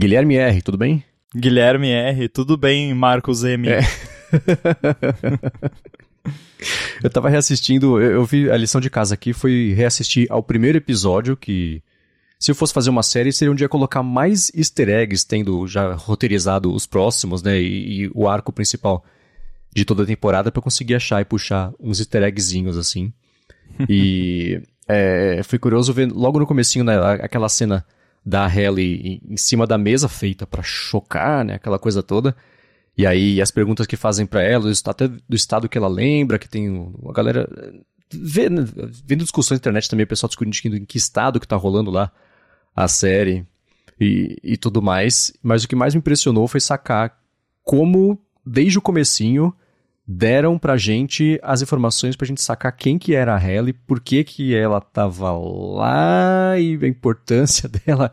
Guilherme R, tudo bem? Guilherme R, tudo bem, Marcos M. É. eu tava reassistindo, eu, eu, vi a lição de casa aqui, foi reassistir ao primeiro episódio, que se eu fosse fazer uma série, seria um dia colocar mais easter eggs, tendo já roteirizado os próximos, né, e, e o arco principal de toda a temporada para conseguir achar e puxar uns easter eggzinhos, assim. E é, fui curioso ver logo no comecinho, né, aquela cena da Halle em cima da mesa feita para chocar, né, aquela coisa toda. E aí as perguntas que fazem para ela, até do estado que ela lembra, que tem uma galera vendo, vendo discussões na internet também, o pessoal discutindo em que estado que tá rolando lá a série e, e tudo mais. Mas o que mais me impressionou foi sacar como, desde o comecinho, deram pra gente as informações pra gente sacar quem que era a Halle, por que que ela tava lá e a importância dela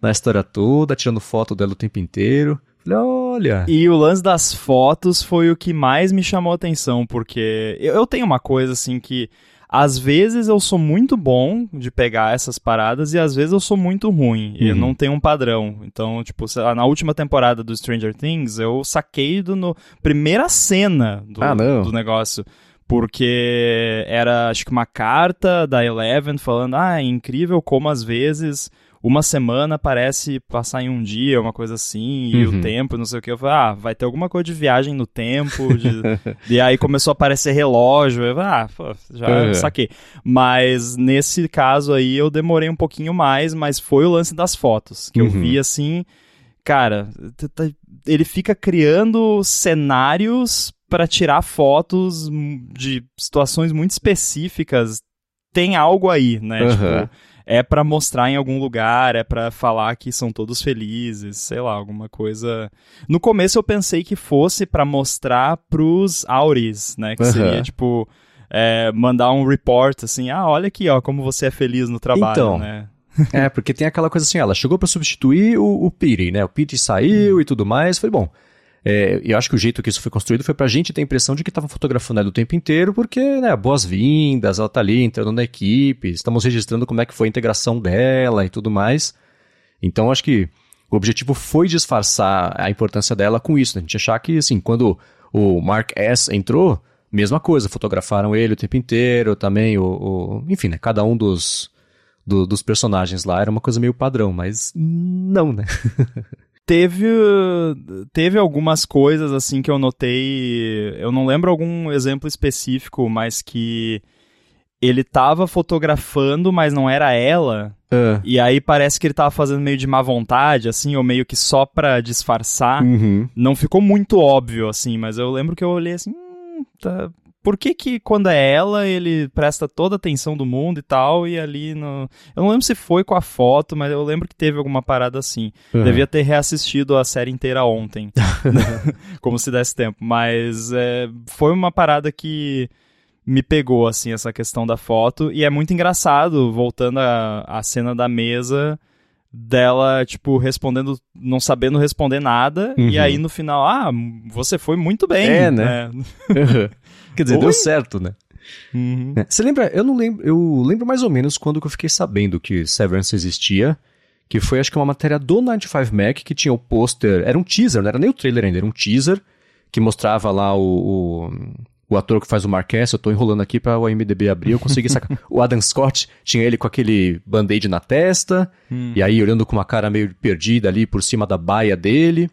na história toda, tirando foto dela o tempo inteiro. Falei, olha. E o lance das fotos foi o que mais me chamou a atenção, porque eu tenho uma coisa assim que às vezes eu sou muito bom de pegar essas paradas e às vezes eu sou muito ruim. Uhum. Eu não tenho um padrão. Então, tipo, na última temporada do Stranger Things, eu saquei do no primeira cena do, ah, do negócio porque era acho que uma carta da Eleven falando: "Ah, é incrível como às vezes uma semana parece passar em um dia, uma coisa assim, e uhum. o tempo, não sei o que. Eu falei, ah, vai ter alguma coisa de viagem no tempo. De... e aí começou a aparecer relógio. Eu falei, ah, pô, já uhum. saquei. Mas nesse caso aí eu demorei um pouquinho mais, mas foi o lance das fotos, que uhum. eu vi assim. Cara, ele fica criando cenários para tirar fotos de situações muito específicas. Tem algo aí, né? Tipo, é para mostrar em algum lugar, é para falar que são todos felizes, sei lá, alguma coisa. No começo eu pensei que fosse para mostrar pros Auris, né? Que uhum. seria tipo é, mandar um report assim, ah, olha aqui, ó, como você é feliz no trabalho, então, né? é, porque tem aquela coisa assim, ela chegou para substituir o, o Piri, né? O Piri saiu hum. e tudo mais, foi bom. É, eu acho que o jeito que isso foi construído foi pra gente ter a impressão de que estavam fotografando ela o tempo inteiro, porque, né, boas-vindas, ela tá ali entrando na equipe, estamos registrando como é que foi a integração dela e tudo mais. Então, acho que o objetivo foi disfarçar a importância dela com isso, né? A gente achar que, assim, quando o Mark S. entrou, mesma coisa, fotografaram ele o tempo inteiro, também o... o enfim, né, cada um dos, do, dos personagens lá era uma coisa meio padrão, mas não, né? teve teve algumas coisas assim que eu notei, eu não lembro algum exemplo específico, mas que ele tava fotografando, mas não era ela. Uh. E aí parece que ele tava fazendo meio de má vontade, assim, ou meio que só pra disfarçar. Uhum. Não ficou muito óbvio, assim, mas eu lembro que eu olhei assim, hum, tá, por que que quando é ela ele presta toda a atenção do mundo e tal, e ali no... Eu não lembro se foi com a foto, mas eu lembro que teve alguma parada assim. Uhum. Devia ter reassistido a série inteira ontem, como se desse tempo, mas é, foi uma parada que me pegou, assim, essa questão da foto, e é muito engraçado, voltando à cena da mesa dela, tipo, respondendo, não sabendo responder nada, uhum. e aí no final, ah, você foi muito bem. É, né? né? Quer dizer, Oi? deu certo, né? Uhum. É, você lembra? Eu não lembro. Eu lembro mais ou menos quando que eu fiquei sabendo que Severance existia. Que foi, acho que, uma matéria do 95 Mac que tinha o pôster. Era um teaser, não era nem o trailer ainda, era um teaser que mostrava lá o, o, o ator que faz o Marquess. Eu tô enrolando aqui para o IMDB abrir, eu consegui sacar. o Adam Scott tinha ele com aquele band-aid na testa, hum. e aí olhando com uma cara meio perdida ali por cima da baia dele.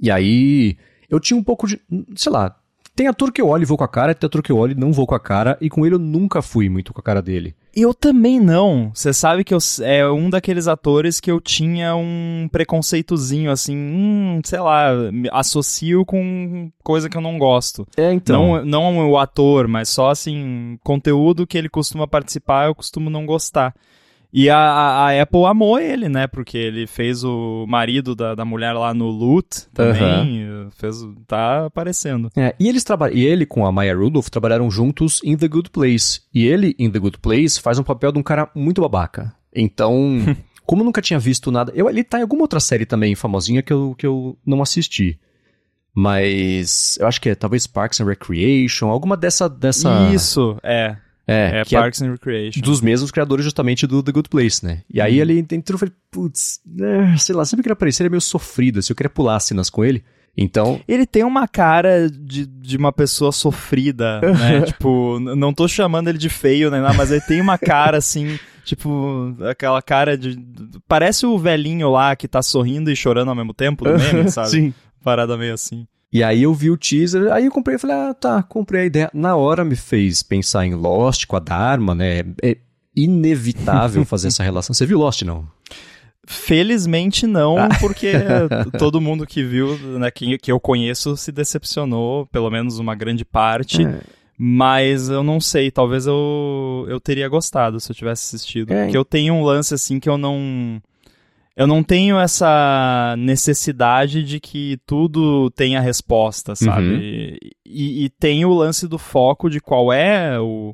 E aí eu tinha um pouco de. Sei lá, tem ator que eu olho e vou com a cara, tem ator que eu olho e não vou com a cara, e com ele eu nunca fui muito com a cara dele. Eu também não. Você sabe que eu, é um daqueles atores que eu tinha um preconceitozinho, assim, hum, sei lá, associo com coisa que eu não gosto. É, então. Não, não o ator, mas só, assim, conteúdo que ele costuma participar, eu costumo não gostar. E a, a, Apple amou ele, né? Porque ele fez o marido da, da mulher lá no Loot também. Uhum. Fez, tá aparecendo. É, e, eles e ele com a Maya Rudolph trabalharam juntos em The Good Place. E ele, em The Good Place, faz um papel de um cara muito babaca. Então, como nunca tinha visto nada. Eu, ele tá em alguma outra série também famosinha que eu, que eu não assisti. Mas eu acho que é talvez Parks and Recreation, alguma dessa. dessa... Isso, é. É, é Parks é and Recreation. Dos mesmos criadores justamente do The Good Place, né? E aí uhum. ele entrou e falei, putz, né, sei lá, sempre que ele aparecer ele é meio sofrido, se eu queria pular cenas com ele. Então. Ele tem uma cara de, de uma pessoa sofrida, né? tipo, não tô chamando ele de feio nem nada, mas ele tem uma cara assim. Tipo, aquela cara de. Parece o velhinho lá que tá sorrindo e chorando ao mesmo tempo do meme, sabe? Sim. Parada meio assim. E aí eu vi o teaser, aí eu comprei e falei, ah, tá, comprei a ideia. Na hora me fez pensar em Lost com a Dharma, né? É inevitável fazer essa relação. Você viu Lost, não? Felizmente não, ah. porque todo mundo que viu, né, que, que eu conheço, se decepcionou, pelo menos uma grande parte. É. Mas eu não sei, talvez eu, eu teria gostado se eu tivesse assistido. É. Porque eu tenho um lance assim que eu não eu não tenho essa necessidade de que tudo tenha resposta, sabe? Uhum. E, e, tem o lance do foco de qual é o,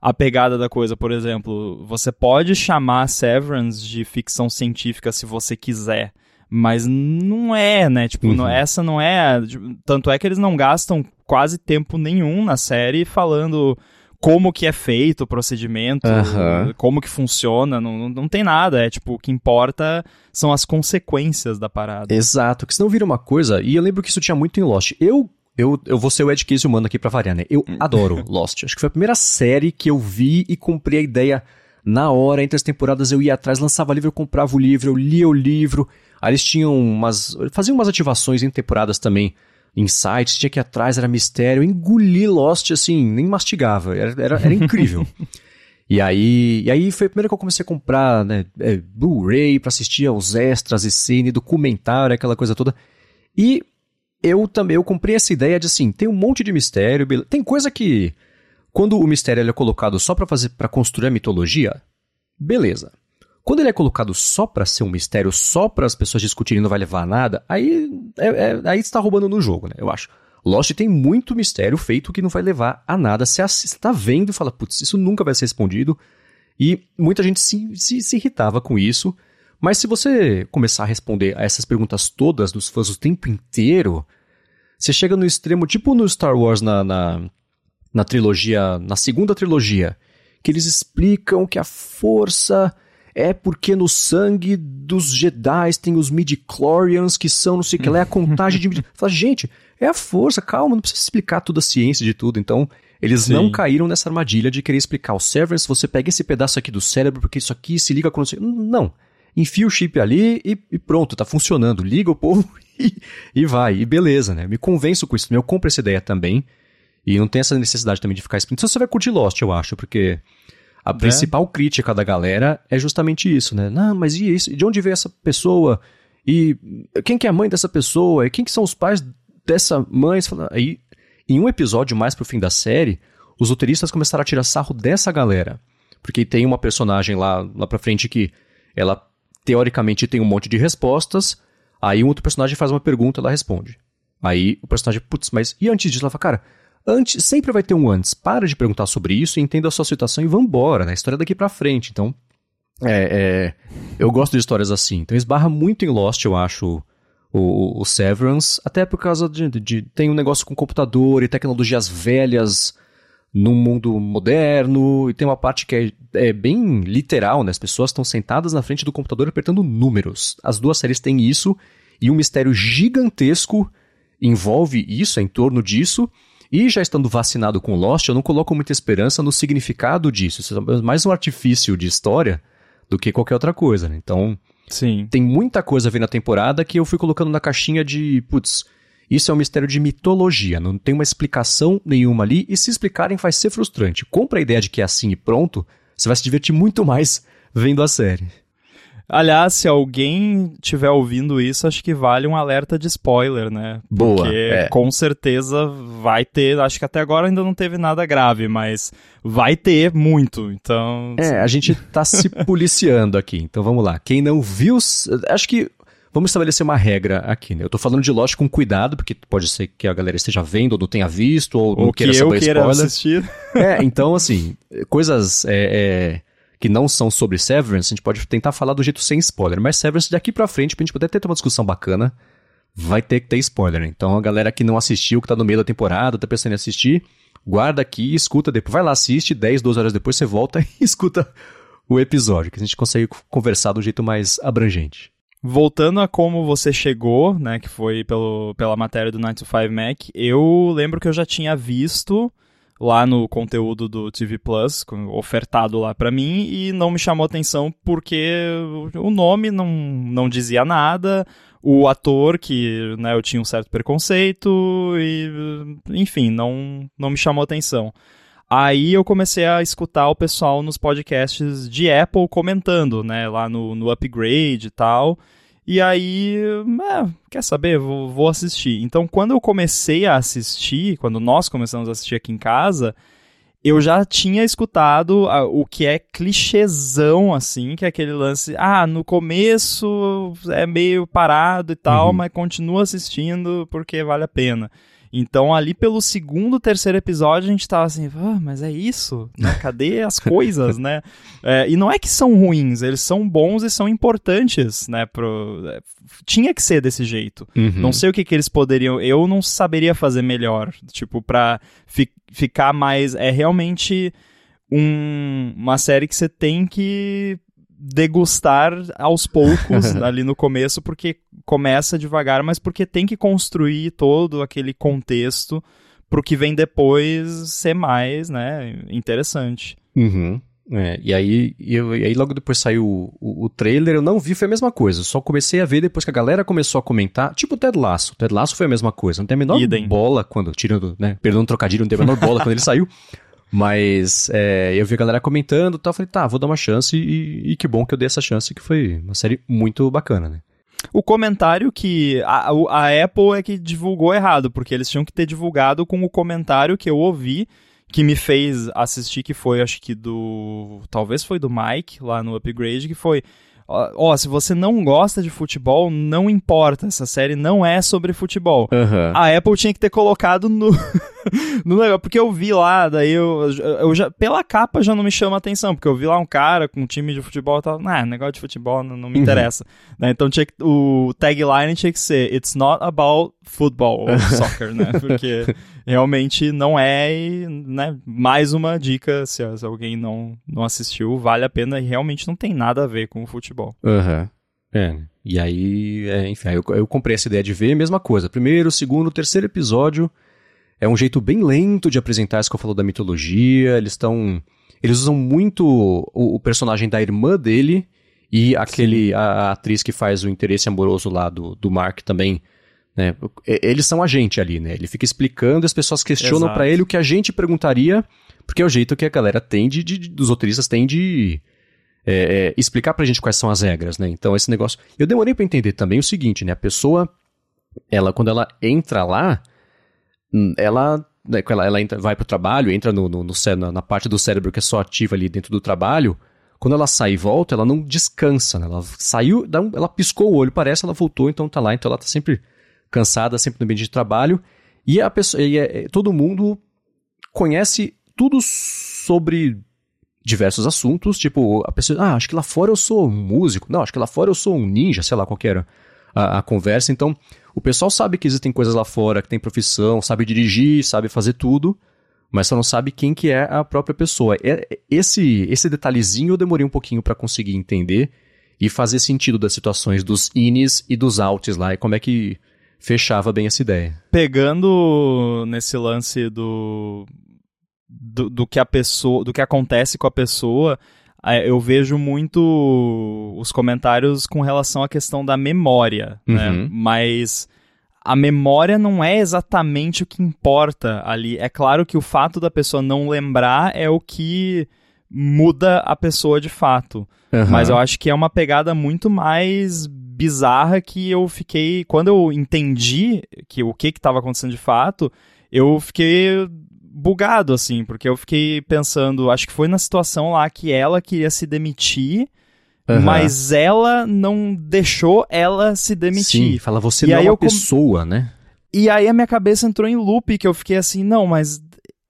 a pegada da coisa. Por exemplo, você pode chamar Severance de ficção científica se você quiser, mas não é, né? Tipo, uhum. não, essa não é. Tanto é que eles não gastam quase tempo nenhum na série falando como que é feito o procedimento, uhum. como que funciona, não, não tem nada. É tipo, o que importa são as consequências da parada. Exato, que senão vira uma coisa, e eu lembro que isso tinha muito em Lost. Eu eu, eu vou ser o Ed Case humano aqui pra variar, né? Eu adoro Lost. Acho que foi a primeira série que eu vi e comprei a ideia na hora, entre as temporadas eu ia atrás, lançava livro, eu comprava o livro, eu lia o livro. Aí eles tinham umas. faziam umas ativações em temporadas também insights, tinha que ir atrás, era mistério. Eu engoli Lost assim, nem mastigava. Era, era, era incrível. e, aí, e aí foi a primeira que eu comecei a comprar né, é, Blu-ray pra assistir aos extras e cine, documentário, aquela coisa toda. E eu também eu comprei essa ideia de assim, tem um monte de mistério, tem coisa que quando o mistério é colocado só para fazer para construir a mitologia, beleza. Quando ele é colocado só para ser um mistério, só para as pessoas discutirem não vai levar a nada, aí, é, é, aí está roubando no jogo, né? Eu acho. Lost tem muito mistério feito que não vai levar a nada. Você está vendo e fala, putz, isso nunca vai ser respondido. E muita gente se, se, se, irritava com isso. Mas se você começar a responder a essas perguntas todas dos fãs o tempo inteiro, você chega no extremo, tipo no Star Wars na, na, na trilogia, na segunda trilogia, que eles explicam que a força é porque no sangue dos Jedi tem os midi-chlorians que são não sei o que lá, é a contagem de... Fala, gente, é a força, calma, não precisa explicar toda a ciência de tudo. Então, eles Sim. não caíram nessa armadilha de querer explicar o Severance, você pega esse pedaço aqui do cérebro porque isso aqui se liga com... Não, enfia o chip ali e, e pronto, tá funcionando. Liga o povo e, e vai, e beleza, né? Me convenço com isso, eu compro essa ideia também. E não tem essa necessidade também de ficar explicando. Então você vai curtir Lost, eu acho, porque a é. principal crítica da galera é justamente isso, né? Não, mas e isso? De onde veio essa pessoa? E quem que é a mãe dessa pessoa? E quem que são os pais dessa mãe? Aí, em um episódio mais pro fim da série, os roteiristas começaram a tirar sarro dessa galera. Porque tem uma personagem lá, lá pra frente que ela teoricamente tem um monte de respostas, aí um outro personagem faz uma pergunta ela responde. Aí o personagem, putz, mas e antes disso? Ela fala, cara, Antes, sempre vai ter um antes. Para de perguntar sobre isso, entenda a sua situação e vambora, né? A história é daqui pra frente. Então, é, é, eu gosto de histórias assim. Então, esbarra muito em Lost, eu acho, o, o Severance, até por causa de, de, Tem um negócio com computador e tecnologias velhas num mundo moderno, e tem uma parte que é, é bem literal, né? As pessoas estão sentadas na frente do computador apertando números. As duas séries têm isso, e um mistério gigantesco envolve isso, é em torno disso. E já estando vacinado com Lost, eu não coloco muita esperança no significado disso. Isso é mais um artifício de história do que qualquer outra coisa, né? Então, Sim. tem muita coisa a ver na temporada que eu fui colocando na caixinha de, putz, isso é um mistério de mitologia, não tem uma explicação nenhuma ali, e se explicarem vai ser frustrante. Compra a ideia de que é assim e pronto, você vai se divertir muito mais vendo a série. Aliás, se alguém tiver ouvindo isso, acho que vale um alerta de spoiler, né? Boa. Porque é. com certeza vai ter. Acho que até agora ainda não teve nada grave, mas vai ter muito. Então. É, a gente tá se policiando aqui. Então vamos lá. Quem não viu. Acho que vamos estabelecer uma regra aqui, né? Eu tô falando de Lost com cuidado, porque pode ser que a galera esteja vendo ou não tenha visto, ou, ou não queira saber eu queira spoiler. assistir. É, então, assim, coisas é, é, que não são sobre Severance, a gente pode tentar falar do jeito sem spoiler. Mas Severance, daqui pra frente, pra gente poder ter uma discussão bacana, vai ter que ter spoiler. Então a galera que não assistiu, que tá no meio da temporada, tá pensando em assistir, guarda aqui, escuta depois. Vai lá, assiste, 10, 12 horas depois você volta e escuta o episódio, que a gente consegue conversar do jeito mais abrangente. Voltando a como você chegou, né, que foi pelo, pela matéria do 9 to 5 Mac, eu lembro que eu já tinha visto lá no conteúdo do TV Plus, ofertado lá para mim, e não me chamou atenção porque o nome não, não dizia nada, o ator, que né, eu tinha um certo preconceito, e enfim, não, não me chamou atenção. Aí eu comecei a escutar o pessoal nos podcasts de Apple comentando, né, lá no, no Upgrade e tal. E aí, é, quer saber? Vou, vou assistir. Então, quando eu comecei a assistir, quando nós começamos a assistir aqui em casa, eu já tinha escutado a, o que é clichêzão, assim, que é aquele lance, ah, no começo é meio parado e tal, uhum. mas continua assistindo porque vale a pena. Então, ali pelo segundo, terceiro episódio, a gente tava assim, ah, mas é isso? Né? Cadê as coisas, né? É, e não é que são ruins, eles são bons e são importantes, né? Pro... É, tinha que ser desse jeito. Uhum. Não sei o que, que eles poderiam. Eu não saberia fazer melhor. Tipo, pra fi ficar mais. É realmente um, uma série que você tem que degustar aos poucos ali no começo, porque começa devagar, mas porque tem que construir todo aquele contexto pro que vem depois ser mais, né, interessante. Uhum. É, e aí, eu, e aí logo depois saiu o, o, o, trailer, eu não vi, foi a mesma coisa. Só comecei a ver depois que a galera começou a comentar. Tipo o Ted Lasso. O Ted Lasso foi a mesma coisa. Não tem a menor Idem. bola quando, tirando, né? Perdão, trocadilho, não tem a menor bola quando ele saiu. Mas é, eu vi a galera comentando e tal, falei, tá, vou dar uma chance e, e, que bom que eu dei essa chance, que foi uma série muito bacana, né? O comentário que a, a Apple é que divulgou errado, porque eles tinham que ter divulgado com o comentário que eu ouvi, que me fez assistir, que foi, acho que do. Talvez foi do Mike, lá no Upgrade, que foi ó, se você não gosta de futebol, não importa, essa série não é sobre futebol. Uhum. A Apple tinha que ter colocado no, no negócio, porque eu vi lá, daí eu, eu já, pela capa já não me chama atenção, porque eu vi lá um cara com um time de futebol e tal, ah, negócio de futebol não, não me uhum. interessa. Né? Então tinha que, o tagline tinha que ser, it's not about football ou soccer, né, porque realmente não é, né, mais uma dica, se, se alguém não, não assistiu, vale a pena e realmente não tem nada a ver com o futebol. Aham. Uhum. É, e aí, é, enfim, eu, eu comprei essa ideia de ver, mesma coisa. Primeiro, segundo, terceiro episódio é um jeito bem lento de apresentar isso que eu falo da mitologia. Eles estão. Eles usam muito o, o, personagem da irmã dele e aquele a, a, atriz que faz o interesse amoroso lá do, do Mark também né? Eles são a gente ali, né? Ele fica explicando e as pessoas questionam para ele o que a gente perguntaria, porque é o jeito que a galera tem de, de dos roteiristas tem de é, é, explicar pra gente quais são as regras, né? Então esse negócio. Eu demorei para entender também o seguinte, né? A pessoa, ela quando ela entra lá, ela né, ela, ela entra, vai pro trabalho, entra no, no, no, na parte do cérebro que é só ativa ali dentro do trabalho. Quando ela sai e volta, ela não descansa, né? Ela saiu, ela piscou o olho, parece, ela voltou, então tá lá, então ela tá sempre cansada, sempre no ambiente de trabalho. E a pessoa, e é, todo mundo conhece tudo sobre diversos assuntos, tipo, a pessoa, ah, acho que lá fora eu sou um músico, não, acho que lá fora eu sou um ninja, sei lá qual era a, a conversa. Então, o pessoal sabe que existem coisas lá fora, que tem profissão, sabe dirigir, sabe fazer tudo, mas só não sabe quem que é a própria pessoa. É, esse, esse detalhezinho eu demorei um pouquinho para conseguir entender e fazer sentido das situações dos ines e dos outs lá, e como é que fechava bem essa ideia. Pegando nesse lance do, do, do que a pessoa, do que acontece com a pessoa, eu vejo muito os comentários com relação à questão da memória, né? uhum. né? Mas a memória não é exatamente o que importa ali. É claro que o fato da pessoa não lembrar é o que muda a pessoa de fato. Uhum. Mas eu acho que é uma pegada muito mais bizarra que eu fiquei. Quando eu entendi que o que estava acontecendo de fato, eu fiquei bugado, assim, porque eu fiquei pensando, acho que foi na situação lá que ela queria se demitir. Uhum. Mas ela não deixou ela se demitir. Sim, fala, você e não é uma pessoa, né? E aí a minha cabeça entrou em loop, que eu fiquei assim, não, mas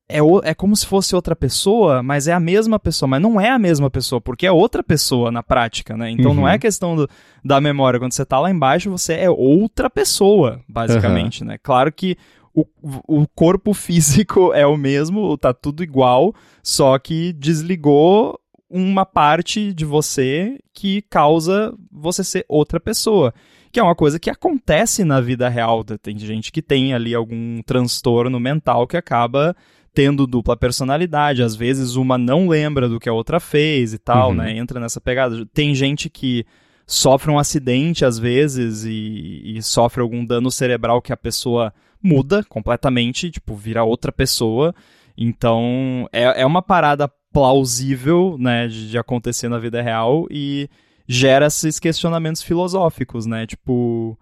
é, o, é como se fosse outra pessoa, mas é a mesma pessoa. Mas não é a mesma pessoa, porque é outra pessoa na prática, né? Então uhum. não é questão do, da memória. Quando você tá lá embaixo, você é outra pessoa, basicamente, uhum. né? Claro que o, o corpo físico é o mesmo, tá tudo igual, só que desligou uma parte de você que causa você ser outra pessoa. Que é uma coisa que acontece na vida real. Tem gente que tem ali algum transtorno mental que acaba tendo dupla personalidade. Às vezes uma não lembra do que a outra fez e tal, uhum. né? Entra nessa pegada. Tem gente que sofre um acidente às vezes e, e sofre algum dano cerebral que a pessoa muda completamente, tipo, vira outra pessoa. Então, é, é uma parada plausível, né, de, de acontecer na vida real e gera esses questionamentos filosóficos, né? Tipo,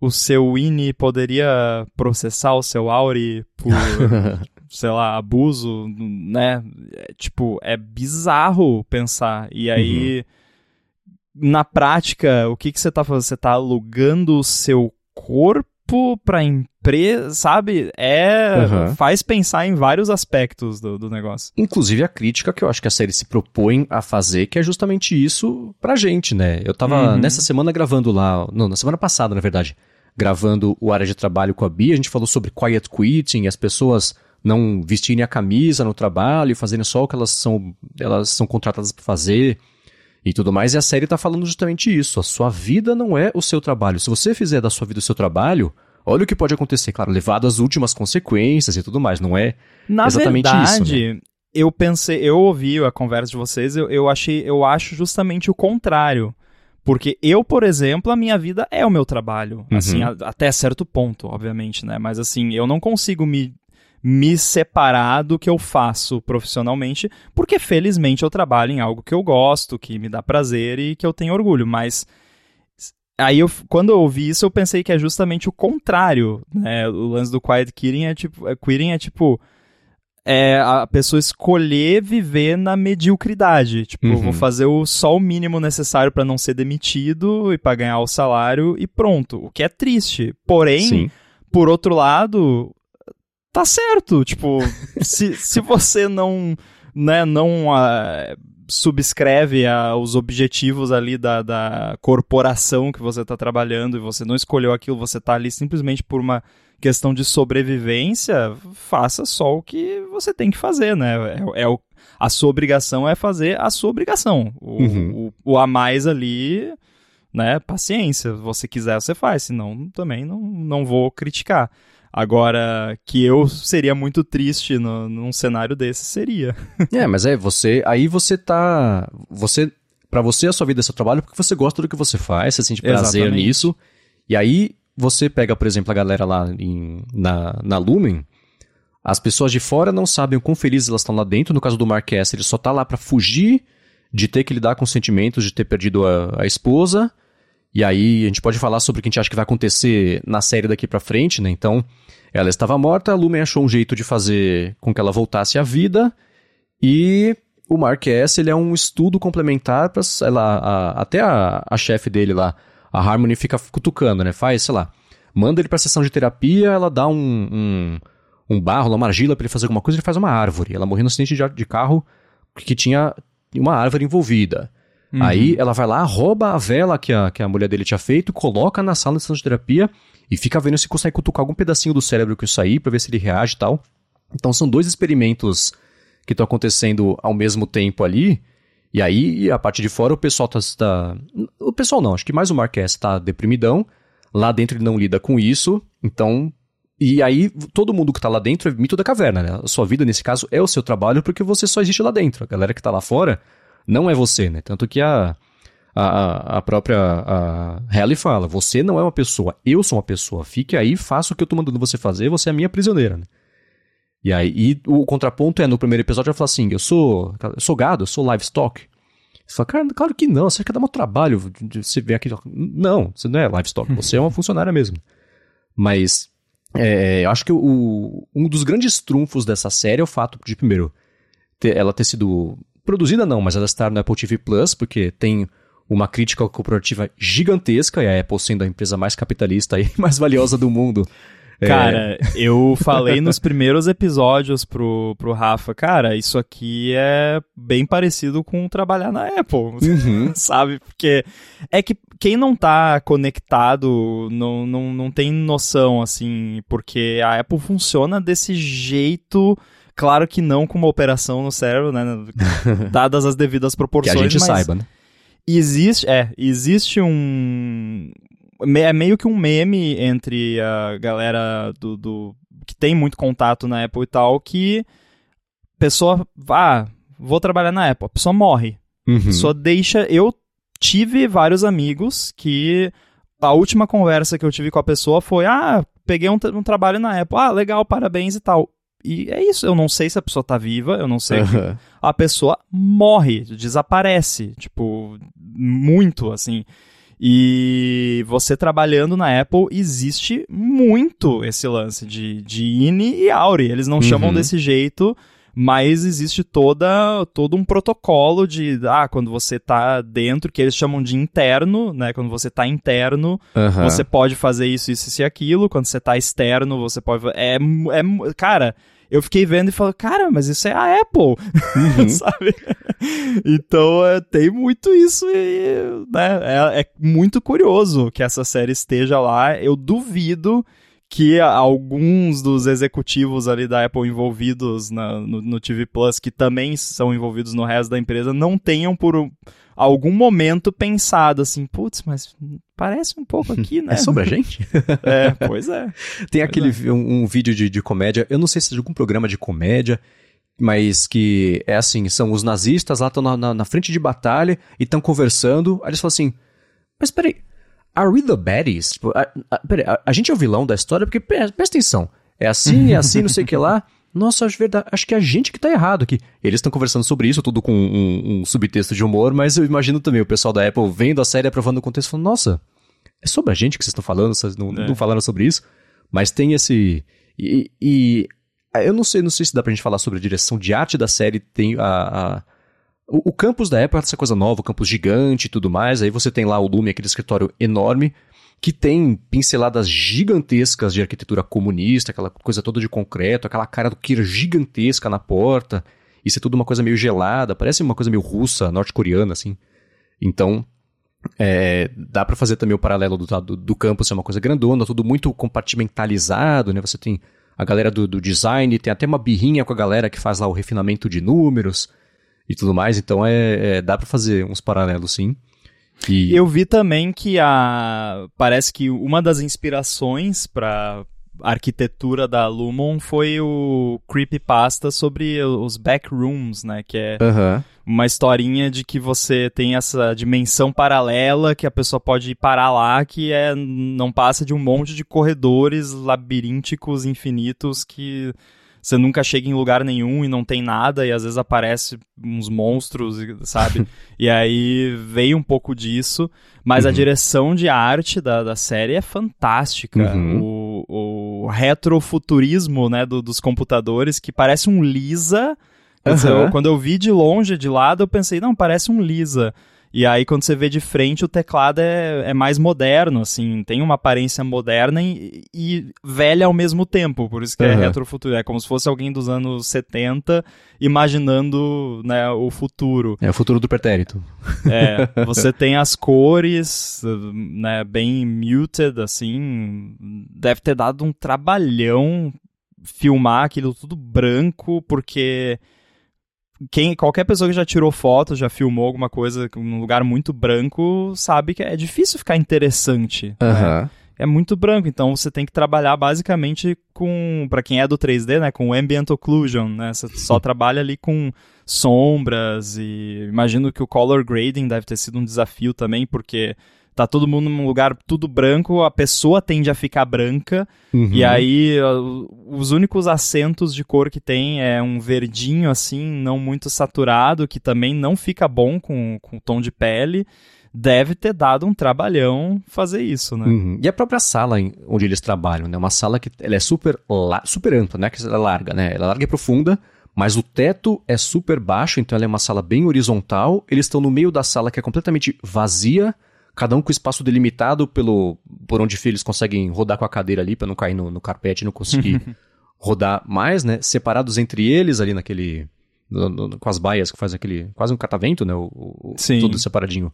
o seu INI poderia processar o seu Auri por, sei lá, abuso, né? É, tipo, é bizarro pensar. E aí, uhum. na prática, o que, que você tá fazendo? Você tá alugando o seu corpo para empresa, sabe? É. Uhum. faz pensar em vários aspectos do, do negócio. Inclusive a crítica que eu acho que a série se propõe a fazer, que é justamente isso pra gente, né? Eu tava uhum. nessa semana gravando lá. Não, na semana passada, na verdade. Gravando o área de trabalho com a Bia, a gente falou sobre quiet quitting, as pessoas não vestirem a camisa no trabalho e fazerem só o que elas são, elas são contratadas para fazer e tudo mais. E a série tá falando justamente isso. A sua vida não é o seu trabalho. Se você fizer da sua vida o seu trabalho, olha o que pode acontecer. Claro, levado às últimas consequências e tudo mais. Não é Na exatamente verdade, isso. Né? Eu pensei, eu ouvi a conversa de vocês, eu, eu achei, eu acho justamente o contrário. Porque eu, por exemplo, a minha vida é o meu trabalho. Uhum. Assim, a, até certo ponto, obviamente, né? Mas assim, eu não consigo me me separar do que eu faço profissionalmente, porque felizmente eu trabalho em algo que eu gosto, que me dá prazer e que eu tenho orgulho, mas aí eu, quando eu ouvi isso eu pensei que é justamente o contrário, né? O lance do quiet quitting é tipo, é, quitting é tipo é a pessoa escolher viver na mediocridade. Tipo, uhum. vou fazer o, só o mínimo necessário para não ser demitido e para ganhar o salário e pronto. O que é triste. Porém, Sim. por outro lado, tá certo. Tipo, se, se você não, né, não uh, subscreve uh, os objetivos ali da, da corporação que você tá trabalhando e você não escolheu aquilo, você tá ali simplesmente por uma questão de sobrevivência, faça só o que você tem que fazer, né? É, é o, a sua obrigação é fazer a sua obrigação. O, uhum. o, o a mais ali, né? Paciência. Se você quiser, você faz. Senão, também não, não vou criticar. Agora, que eu seria muito triste no, num cenário desse, seria. é, mas é, você. Aí você tá. Você. para você, a sua vida é seu trabalho porque você gosta do que você faz, você sente prazer Exatamente. nisso. E aí, você pega, por exemplo, a galera lá em, na, na Lumen. As pessoas de fora não sabem o quão felizes elas estão lá dentro. No caso do Marques, ele só tá lá para fugir de ter que lidar com sentimentos de ter perdido a, a esposa. E aí a gente pode falar sobre o que a gente acha que vai acontecer na série daqui para frente, né? Então, ela estava morta, a Lumen achou um jeito de fazer com que ela voltasse à vida e o Marquess, ele é um estudo complementar para até a, a chefe dele lá, a Harmony fica cutucando, né? Faz, sei lá, manda ele para sessão de terapia, ela dá um, um, um barro, uma argila para ele fazer alguma coisa, ele faz uma árvore. Ela morreu no acidente de, de carro que tinha uma árvore envolvida. Uhum. Aí ela vai lá, rouba a vela que a, que a mulher dele tinha feito, coloca na sala de sessão de terapia e fica vendo se consegue cutucar algum pedacinho do cérebro que isso aí para ver se ele reage e tal. Então são dois experimentos que estão acontecendo ao mesmo tempo ali. E aí, a parte de fora, o pessoal tá, tá. O pessoal não, acho que mais o Marques está deprimidão. Lá dentro ele não lida com isso. Então. E aí, todo mundo que tá lá dentro é mito da caverna, né? A sua vida, nesse caso, é o seu trabalho porque você só existe lá dentro. A galera que tá lá fora não é você, né? Tanto que a a, a própria a Halle fala: você não é uma pessoa, eu sou uma pessoa. Fique aí, faça o que eu tô mandando você fazer, você é a minha prisioneira. Né? E aí, e o contraponto é, no primeiro episódio, ela fala assim: eu sou, eu sou gado, eu sou livestock. Você fala, cara, claro que não, você quer dar um trabalho de você ver aqui. Não, você não é livestock, você é uma funcionária mesmo. Mas é, eu acho que o, um dos grandes trunfos dessa série é o fato de, primeiro, ter, ela ter sido produzida, não, mas ela estar no Apple TV Plus, porque tem uma crítica corporativa gigantesca, e a Apple sendo a empresa mais capitalista e mais valiosa do mundo, É. Cara, eu falei nos primeiros episódios pro, pro Rafa, cara, isso aqui é bem parecido com trabalhar na Apple, uhum. sabe? Porque é que quem não tá conectado não, não, não tem noção, assim, porque a Apple funciona desse jeito. Claro que não com uma operação no cérebro, né? Dadas as devidas proporções. Que a gente saiba, né? Existe, é, existe um, é meio que um meme entre a galera do, do que tem muito contato na Apple e tal, que a pessoa, ah, vou trabalhar na Apple, a pessoa morre. Uhum. A pessoa deixa. Eu tive vários amigos que a última conversa que eu tive com a pessoa foi: ah, peguei um, um trabalho na Apple, ah, legal, parabéns e tal. E é isso, eu não sei se a pessoa tá viva, eu não sei. Uhum. A pessoa morre, desaparece, tipo, muito, assim. E você trabalhando na Apple, existe muito esse lance de, de INI e Auri. Eles não uhum. chamam desse jeito, mas existe toda, todo um protocolo de, ah, quando você tá dentro, que eles chamam de interno, né? Quando você tá interno, uhum. você pode fazer isso, isso e aquilo. Quando você tá externo, você pode... É, é, cara eu fiquei vendo e falei, cara, mas isso é a Apple, uhum. sabe? então é, tem muito isso e né, é, é, muito curioso que essa série esteja lá. Eu duvido que alguns dos executivos ali da Apple envolvidos na, no, no TV Plus, que também são envolvidos no resto da empresa, não tenham por algum momento pensado assim, putz, mas parece um pouco aqui, né? É sobre a gente? é, pois é. Tem aquele é. Um, um, vídeo de, de comédia, eu não sei se é de algum programa de comédia, mas que é assim, são os nazistas lá estão na, na, na, frente de batalha e estão conversando, aí eles falam assim, mas peraí, are we the baddies? Tipo, a, a, peraí, a, a, gente é o vilão da história? Porque, presta atenção, é assim, é assim, não sei o que lá nossa, acho, verdade, acho que é a gente que tá errado aqui. Eles estão conversando sobre isso, tudo com um, um, subtexto de humor, mas eu imagino também o pessoal da Apple vendo a série, aprovando o contexto, falando, nossa, é sobre a gente que vocês estão falando, vocês não, é. não falaram sobre isso. Mas tem esse... E, e, eu não sei, não sei se dá pra gente falar sobre a direção de arte da série, tem a... a o, o campus da Apple é essa coisa nova, o campus gigante e tudo mais, aí você tem lá o Lume, aquele escritório enorme, que tem pinceladas gigantescas de arquitetura comunista, aquela coisa toda de concreto, aquela cara do Kir gigantesca na porta. Isso é tudo uma coisa meio gelada, parece uma coisa meio russa, norte-coreana, assim. Então, é, dá para fazer também o paralelo do, do, do campus ser uma coisa grandona, tudo muito compartimentalizado, né? Você tem a galera do, do, design, tem até uma birrinha com a galera que faz lá o refinamento de números e tudo mais, então é, é dá para fazer uns paralelos sim. E... Eu vi também que a parece que uma das inspirações para arquitetura da Lumon foi o creepypasta sobre os backrooms, né, que é uhum. uma historinha de que você tem essa dimensão paralela que a pessoa pode ir parar lá, que é não passa de um monte de corredores labirínticos infinitos que você nunca chega em lugar nenhum e não tem nada, e às vezes aparece uns monstros, sabe? e aí veio um pouco disso, mas uhum. a direção de arte da, da série é fantástica. Uhum. O, o retrofuturismo né, do, dos computadores, que parece um Lisa. Uhum. quando eu vi de longe, de lado, eu pensei, não, parece um Lisa. E aí, quando você vê de frente, o teclado é, é mais moderno, assim, tem uma aparência moderna e, e velha ao mesmo tempo, por isso que uhum. é retrofuturo. É como se fosse alguém dos anos 70 imaginando né, o futuro. É o futuro do pretérito. É, você tem as cores, né, bem muted, assim, deve ter dado um trabalhão filmar aquilo tudo branco, porque quem, qualquer pessoa que já tirou foto, já filmou alguma coisa num lugar muito branco, sabe que é difícil ficar interessante. Uhum. Né? É muito branco, então você tem que trabalhar basicamente com, para quem é do 3D, né, com ambient occlusion, né? Você só trabalha ali com sombras e imagino que o color grading deve ter sido um desafio também, porque tá todo mundo num lugar tudo branco, a pessoa tende a ficar branca, uhum. e aí os únicos acentos de cor que tem é um verdinho assim, não muito saturado, que também não fica bom com, com o tom de pele. Deve ter dado um trabalhão fazer isso, né? Uhum. E a própria sala onde eles trabalham, né? Uma sala que ela é super, super ampla, né? Que ela é larga, né? Ela é larga e profunda, mas o teto é super baixo, então ela é uma sala bem horizontal. Eles estão no meio da sala que é completamente vazia, cada um com espaço delimitado pelo por onde eles conseguem rodar com a cadeira ali para não cair no, no carpete e não conseguir rodar mais, né? Separados entre eles ali naquele no, no, com as baias que faz aquele quase um catavento, né? O, o Sim. tudo separadinho,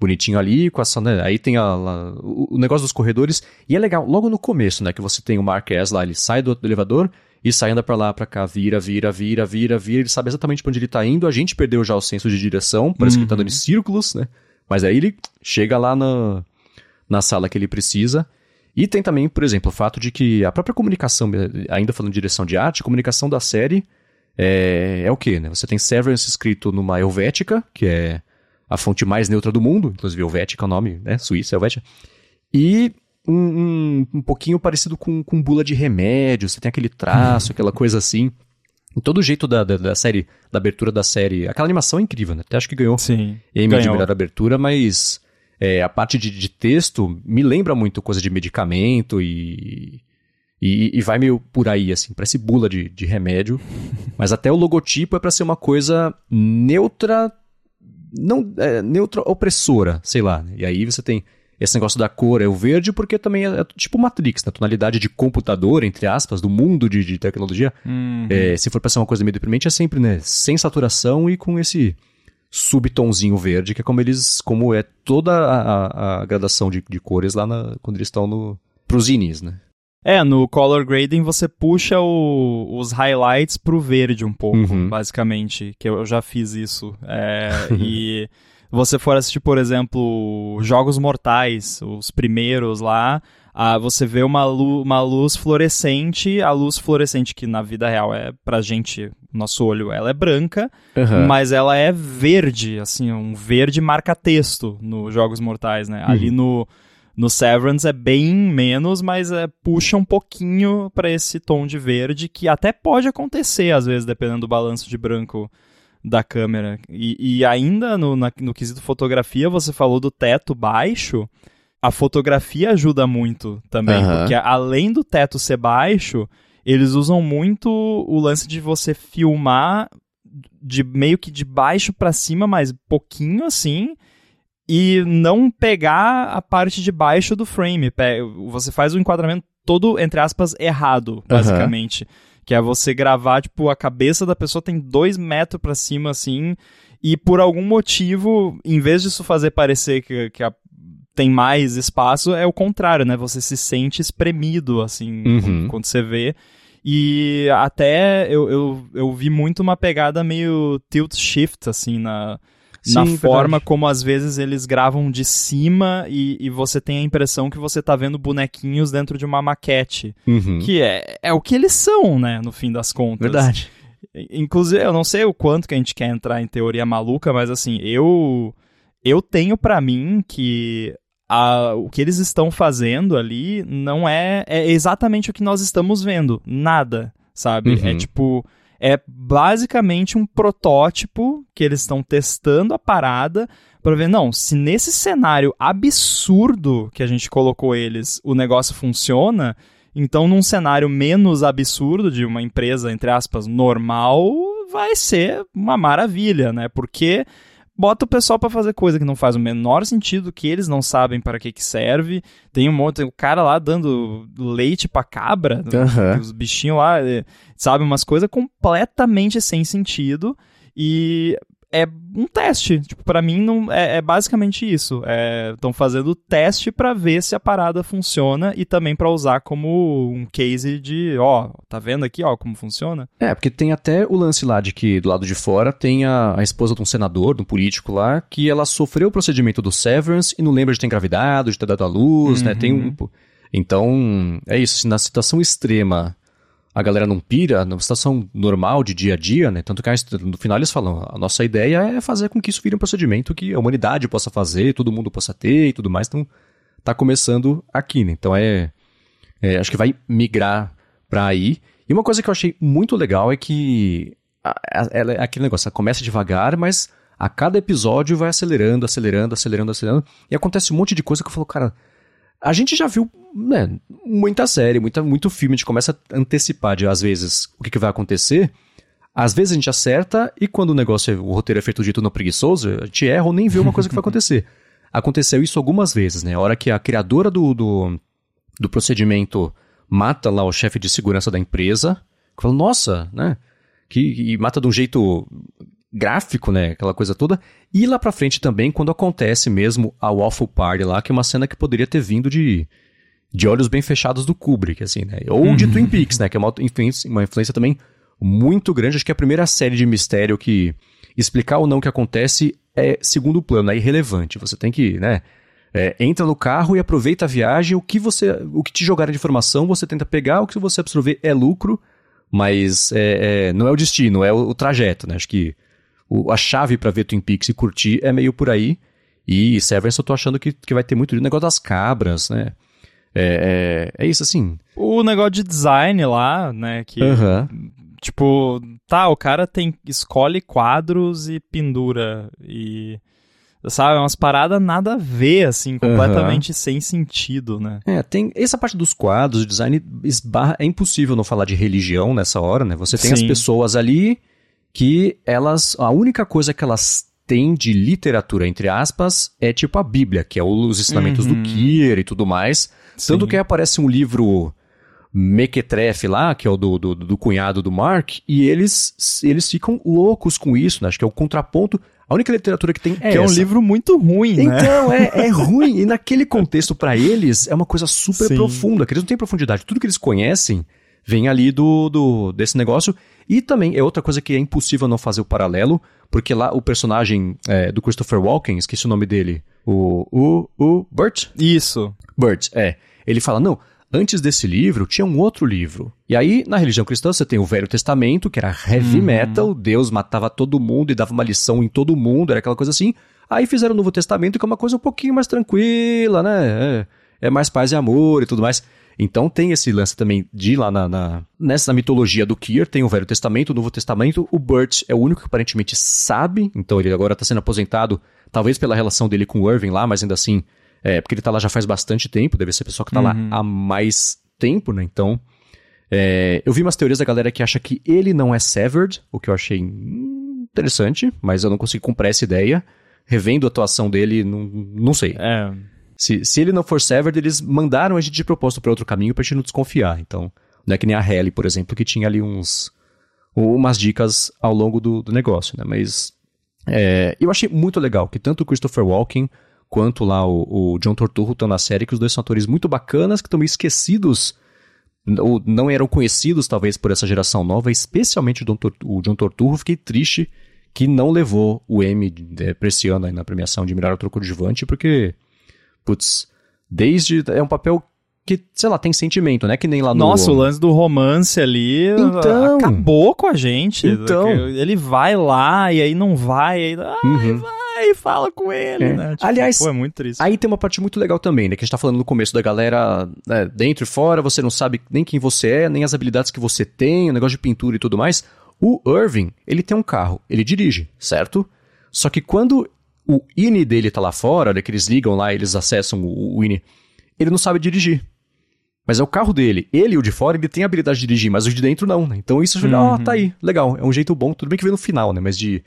bonitinho ali com essa, né? Aí tem a, a, o, o negócio dos corredores e é legal logo no começo, né? Que você tem o Marquez lá, ele sai do elevador e sai anda pra lá, pra cá, vira, vira, vira, vira, vira. Ele sabe exatamente pra onde ele tá indo. A gente perdeu já o senso de direção, parece que ele tá andando em círculos, né? Mas aí ele chega lá na, na sala que ele precisa. E tem também, por exemplo, o fato de que a própria comunicação, ainda falando de direção de arte, a comunicação da série é, é o quê, né? Você tem Severance escrito numa Helvética, que é a fonte mais neutra do mundo, inclusive Helvética é o nome, né? Suíça, Helvética. E um, um, um pouquinho parecido com, com bula de remédio, você tem aquele traço, aquela coisa assim. Em todo o jeito da, da, da, série, da abertura da série. Aquela animação é incrível, né? Até acho que ganhou Sim. Emmy ganhou. de melhor abertura, mas é, a parte de, de, texto me lembra muito coisa de medicamento e, e, e vai meio por aí, assim, parece bula de, de remédio. mas até o logotipo é para ser uma coisa neutra, não é, neutra opressora, sei lá. Né? E aí você tem esse negócio da cor é o verde porque também é, é tipo Matrix, na né? tonalidade de computador, entre aspas, do mundo de, de tecnologia. Uhum. É, se for pra ser uma coisa meio deprimente, é sempre, né, sem saturação e com esse subtonzinho verde, que é como eles, como é toda a, a, gradação de, de, cores lá na, quando eles estão no, pros inis, né. É, no color grading você puxa o, os highlights pro verde um pouco, Uhum. basicamente, que eu já fiz isso. É, e você for assistir, por exemplo, Jogos Mortais, os primeiros lá, ah, você vê uma, lu uma luz fluorescente, a luz fluorescente que na vida real é pra gente, nosso olho, ela é branca, Uhum. mas ela é verde, assim, um verde marca-texto nos Jogos Mortais, né? Ali no, no Severance é bem menos, mas é, puxa um pouquinho pra esse tom de verde, que até pode acontecer, às vezes, dependendo do balanço de branco da câmera. E, e ainda no, na, no quesito fotografia, você falou do teto baixo. A fotografia ajuda muito também, Aham. porque além do teto ser baixo, eles usam muito o lance de você filmar de meio que de baixo pra cima, mas pouquinho assim, e não pegar a parte de baixo do frame. Você faz o enquadramento todo, entre aspas, errado, basicamente. Que é você gravar, tipo, a cabeça da pessoa tem dois metros pra cima, assim, e por algum motivo, em vez disso fazer parecer que, que a- tem mais espaço, é o contrário, né? Você se sente espremido, assim, Uhum. quando você vê. E até eu, eu, eu vi muito uma pegada meio tilt shift, assim, na, na Sim, forma verdade. como às vezes eles gravam de cima e, e você tem a impressão que você tá vendo bonequinhos dentro de uma maquete. Uhum. Que é, é o que eles são, né, no fim das contas. Verdade. Inclusive, eu não sei o quanto que a gente quer entrar em teoria maluca, mas assim, eu eu tenho pra mim que a- o que eles estão fazendo ali não é, é exatamente o que nós estamos vendo. Nada, sabe? Uhum. É tipo. É basicamente um protótipo que eles estão testando a parada pra ver, não, se nesse cenário absurdo que a gente colocou eles, o negócio funciona, então num cenário menos absurdo de uma empresa, entre aspas, normal, vai ser uma maravilha, né? Porque bota o pessoal pra fazer coisa que não faz o menor sentido, que eles não sabem para que que serve. Tem um monte, tem o cara lá dando leite pra cabra, Aham. os bichinhos lá, eh, sabe, umas coisas completamente sem sentido e é um teste, tipo, para mim não é, é basicamente isso. Estão fazendo teste pra ver se a parada funciona e também pra usar como um case de, ó, tá vendo aqui, ó, como funciona? É, porque tem até o lance lá de que do lado de fora tem a, a esposa de um senador, de um político lá, que ela sofreu o procedimento do Severance e não lembra de ter engravidado, de ter dado à luz, né? Tem um. Então, é isso. Na situação extrema a galera não pira, na situação normal de dia a dia, né? Tanto que no final eles falam: a nossa ideia é fazer com que isso vire um procedimento que a humanidade possa fazer, todo mundo possa ter e tudo mais. Então, tá começando aqui, né? Então é. é, acho que vai migrar pra aí. E uma coisa que eu achei muito legal é que ela é aquele negócio, ela começa devagar, mas a cada episódio vai acelerando, acelerando, acelerando, acelerando. E acontece um monte de coisa que eu falo, cara, a gente já viu né, muita série, muita, muito filme, a gente começa a antecipar de, às vezes, o que, que vai acontecer. Às vezes a gente acerta e quando o negócio, é- o roteiro é feito de tudo no preguiçoso, a gente erra ou nem vê uma coisa que vai acontecer. aconteceu isso algumas vezes, né? A hora que a criadora do, do, do procedimento mata lá o chefe de segurança da empresa, fala, nossa, né? Que, e mata de um jeito gráfico, né? Aquela coisa toda. E lá pra frente também, quando acontece mesmo a Waffle Party lá, que é uma cena que poderia ter vindo de, de olhos bem fechados do Kubrick, assim, né? Ou uhum. de Twin Peaks, né? Que é uma influência, uma influência também muito grande. Acho que é a primeira série de mistério que explicar ou não o que acontece é segundo plano, é irrelevante. Você tem que, né? É, entra no carro e aproveita a viagem. O que você, o que te jogar de informação, você tenta pegar. O que você absorver é lucro, mas é, é, não é o destino, é o, o trajeto, né? Acho que o, a chave para ver Twin Peaks e curtir é meio por aí. E Severance eu tô achando que, que vai ter muito o negócio das cabras, né? É, é, é, isso assim. O negócio de design lá, né? Que uhum. Tipo, tá, o cara tem escolhe quadros e pendura e sabe, umas paradas nada a ver assim, completamente uhum. sem sentido, né? É, tem essa parte dos quadros, o design esbarra, é impossível não falar de religião nessa hora, né? Você tem Sim. as pessoas ali que elas, a única coisa que elas têm de literatura, entre aspas, é tipo a Bíblia, que é os ensinamentos uhum. do Kier e tudo mais. Sim. Tanto que aparece um livro Mequetrefe lá, que é o do, do, do, cunhado do Mark, e eles, eles ficam loucos com isso, né? Acho que é o contraponto. A única literatura que tem é Que essa. é um livro muito ruim, né? Então, é, é ruim. E naquele contexto, para eles, é uma coisa super Sim. profunda, que eles não têm profundidade. Tudo que eles conhecem vem ali do, do desse negócio. E também é outra coisa que é impossível não fazer o paralelo, porque lá o personagem é, do Christopher Walken, esqueci o nome dele, o, o, o Burt? Isso. Burt, é. Ele fala, não, Antes desse livro, tinha um outro livro. E aí, na religião cristã, você tem o Velho Testamento, que era heavy uhum. metal, Deus matava todo mundo e dava uma lição em todo mundo, era aquela coisa assim. Aí fizeram o Novo Testamento, que é uma coisa um pouquinho mais tranquila, né? É, é mais paz e amor e tudo mais. Então tem esse lance também de lá na, na, nessa mitologia do Kier, tem o Velho Testamento, o Novo Testamento. O Burt é o único que aparentemente sabe, então ele agora está sendo aposentado, talvez pela relação dele com o Irving lá, mas ainda assim é, porque ele tá lá já faz bastante tempo, deve ser a pessoa que tá uhum. lá há mais tempo, né? Então, é, eu vi umas teorias da galera que acha que ele não é severed, o que eu achei interessante, mas eu não consigo comprar essa ideia. Revendo a atuação dele, não, não sei. É. Se, se ele não for severed, eles mandaram a gente de propósito para outro caminho pra gente não desconfiar. Então, não é que nem a Helly, por exemplo, que tinha ali uns umas dicas ao longo do, do negócio, né? Mas é, eu achei muito legal que tanto o Christopher Walken quanto lá o, o John Torturro estão na série, que os dois são atores muito bacanas, que estão meio esquecidos, ou não eram conhecidos talvez por essa geração nova, especialmente o o John Torturro. Fiquei triste que não levou o Emmy é, pra esse ano aí na premiação de melhor ator coadjuvante, porque, putz, desde. É um papel que, sei lá, tem sentimento, né? Que nem lá no. Nossa, o lance do romance ali então, acabou com a gente. Então. Ele vai lá e aí não vai, aí. Ai, uhum. vai e fala com ele, é. né? Tipo, Aliás, pô, é muito triste. Aí tem uma parte muito legal também, né? Que a gente tá falando no começo da galera né, dentro e fora, você não sabe nem quem você é, nem as habilidades que você tem, o negócio de pintura e tudo mais. O Irving, ele tem um carro, ele dirige, certo? Só que quando o INE dele tá lá fora, né, que eles ligam lá, eles acessam o, o INE, ele não sabe dirigir. Mas é o carro dele. Ele, o de fora, ele tem a habilidade de dirigir, mas o de dentro não, né? Então isso, uhum. ó, tá aí, legal. É um jeito bom, tudo bem que vem no final, né? Mas de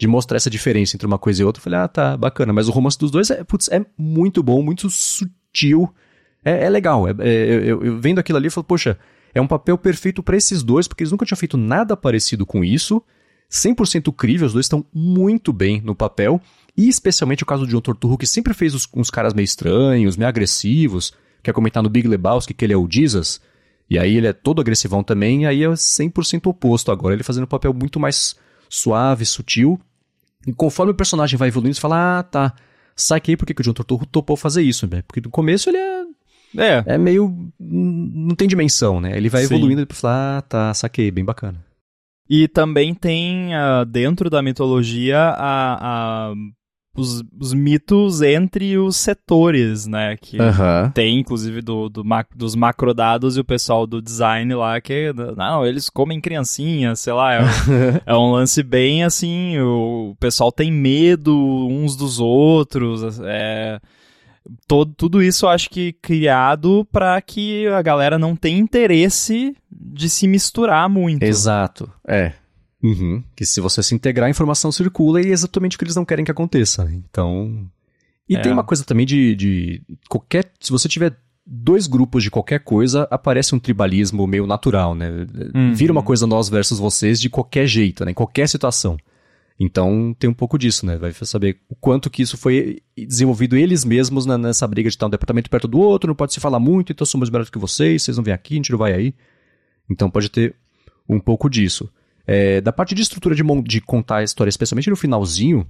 de mostrar essa diferença entre uma coisa e outra. Eu falei, ah, tá, bacana. Mas o romance dos dois é, putz, é muito bom, muito sutil. É, é legal. É, é, eu, eu, vendo aquilo ali, eu falo, poxa, é um papel perfeito para esses dois, porque eles nunca tinham feito nada parecido com isso. 100% crível, os dois estão muito bem no papel. E especialmente o caso de John Torturro, que sempre fez os, uns caras meio estranhos, meio agressivos. Quer comentar no Big Lebowski que ele é o Jesus. E aí ele é todo agressivão também, e aí é 100% oposto agora. Ele fazendo um papel muito mais suave, sutil. E conforme o personagem vai evoluindo, você fala, ah, tá, saquei por que, que o John Turturro topou fazer isso, né? Porque no começo ele é... É. É meio... não tem dimensão, né? Ele vai Sim. evoluindo e fala, ah, tá, saquei, bem bacana. E também tem, uh, dentro da mitologia, a, a os, os, mitos entre os setores, né? Que tem, inclusive, do, do dos macrodados e o pessoal do design lá, que, não, eles comem criancinhas, sei lá. É, é um lance bem assim, o, o pessoal tem medo uns dos outros, é... Todo, tudo isso eu acho que criado para que a galera não tenha interesse de se misturar muito. Exato, é. Uhum. Que se você se integrar, a informação circula e é exatamente o que eles não querem que aconteça. Então. E é. tem uma coisa também de, de qualquer. Se você tiver dois grupos de qualquer coisa, aparece um tribalismo meio natural, né? Uhum. Vira uma coisa nós versus vocês de qualquer jeito, né? Em qualquer situação. Então tem um pouco disso, né? Vai saber o quanto que isso foi desenvolvido eles mesmos na, nessa briga de estar um departamento perto do outro, não pode se falar muito, então somos melhores que vocês, vocês não vêm aqui, a gente não vai aí. Então pode ter um pouco disso. É, da parte de estrutura de, de contar a história, especialmente no finalzinho,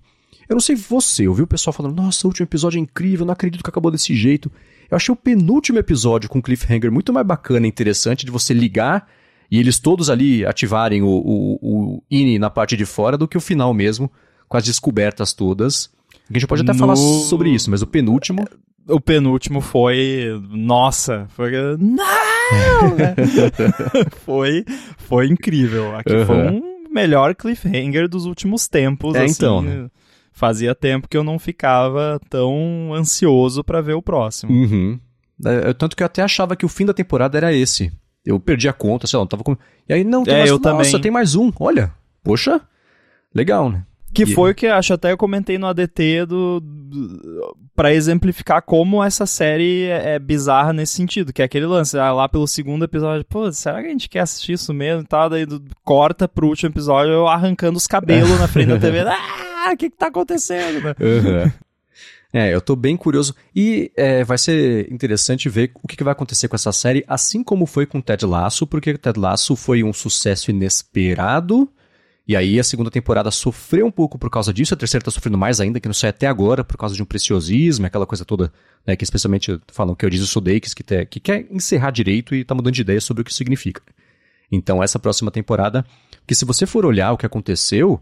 eu não sei você, eu vi o pessoal falando, nossa, o último episódio é incrível, não acredito que acabou desse jeito. Eu achei o penúltimo episódio com cliffhanger muito mais bacana e interessante de você ligar e eles todos ali ativarem o, o, o INI na parte de fora do que o final mesmo, com as descobertas todas. A gente pode até no... falar sobre isso, mas o penúltimo. O penúltimo foi. Nossa! Foi. Não! foi, foi incrível. Aqui uhum. foi um melhor cliffhanger dos últimos tempos. É, assim, então. Né? Fazia tempo que eu não ficava tão ansioso para ver o próximo. Uhum. É, tanto que eu até achava que o fim da temporada era esse. Eu perdi a conta, sei lá, não tava com. E aí, não, tem é, mais, eu nossa, também. tem mais um. Olha, poxa, legal, né? Que e... foi o que acho até eu comentei no ADT do, do para exemplificar como essa série é, é, bizarra nesse sentido, que é aquele lance, ah, lá pelo segundo episódio, pô, será que a gente quer assistir isso mesmo e tal? Daí do, corta pro último episódio eu arrancando os cabelos na frente da TV. Ah, o que que tá acontecendo? Uhum. É, eu tô bem curioso. E é, vai ser interessante ver o que, que, vai acontecer com essa série, assim como foi com Ted Lasso, porque Ted Lasso foi um sucesso inesperado. E aí a segunda temporada sofreu um pouco por causa disso, a terceira tá sofrendo mais ainda, que não sai até agora, por causa de um preciosismo, aquela coisa toda, né, que especialmente falam que disse o Sudeikis, que, que quer encerrar direito e tá mudando de ideia sobre o que significa. Então essa próxima temporada, que se você for olhar o que aconteceu,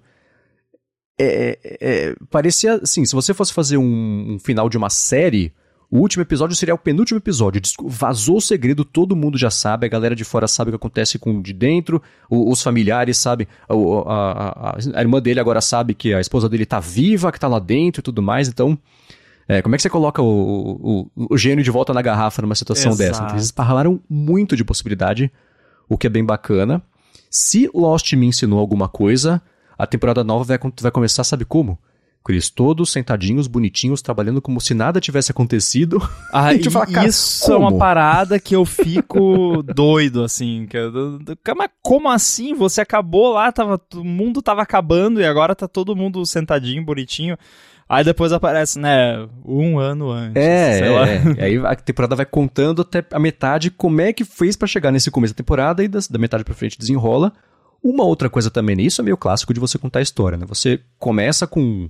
é, é, é, parecia assim, se você fosse fazer um, um, final de uma série, o último episódio seria o penúltimo episódio. Vazou o segredo, todo mundo já sabe, a galera de fora sabe o que acontece com o de dentro, os familiares sabem, a, a, a, a, irmã dele agora sabe que a esposa dele tá viva, que tá lá dentro e tudo mais, então. É, como é que você coloca o, o, o, gênio de volta na garrafa numa situação Exato. dessa? Eles esparramaram muito de possibilidade, o que é bem bacana. Se Lost me ensinou alguma coisa, a temporada nova vai, vai começar, sabe como? Eles todos sentadinhos, bonitinhos, trabalhando como se nada tivesse acontecido. Ah, e fala, isso como? é uma parada que eu fico doido, assim. Mas como assim? Você acabou lá, tava, o mundo tava acabando e agora tá todo mundo sentadinho, bonitinho. Aí depois aparece, né, um ano antes. É, é. aí a temporada vai contando até a metade como é que fez para chegar nesse começo da temporada e da, da metade pra frente desenrola. Uma outra coisa também, isso é meio clássico de você contar a história, né? Você começa com,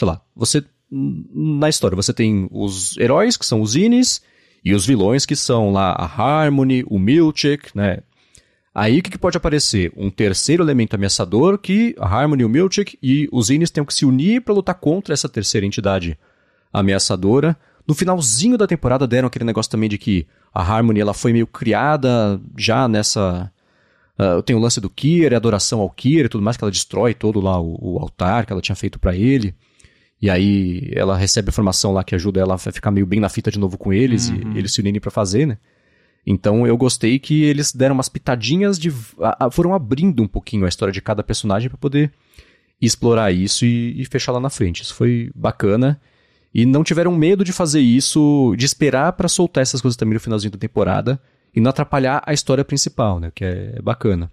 sei lá, você na história você tem os heróis que são os Inis e os vilões que são lá a Harmony, o Milchek, né? Aí o que, que, pode aparecer? Um terceiro elemento ameaçador que a Harmony, o Milchek e os Inis têm que se unir para lutar contra essa terceira entidade ameaçadora. No finalzinho da temporada deram aquele negócio também de que a Harmony ela foi meio criada já nessa Uh, tem o lance do Kier, a adoração ao Kier e tudo mais, que ela destrói todo lá o, o altar que ela tinha feito para ele. E aí ela recebe a informação lá que ajuda ela a ficar meio bem na fita de novo com eles uhum. e eles se unirem para fazer, né? Então eu gostei que eles deram umas pitadinhas de. A, a, foram abrindo um pouquinho a história de cada personagem para poder explorar isso e, e, fechar lá na frente. Isso foi bacana. E não tiveram medo de fazer isso, de esperar para soltar essas coisas também no finalzinho da temporada e não atrapalhar a história principal, né? Que é bacana.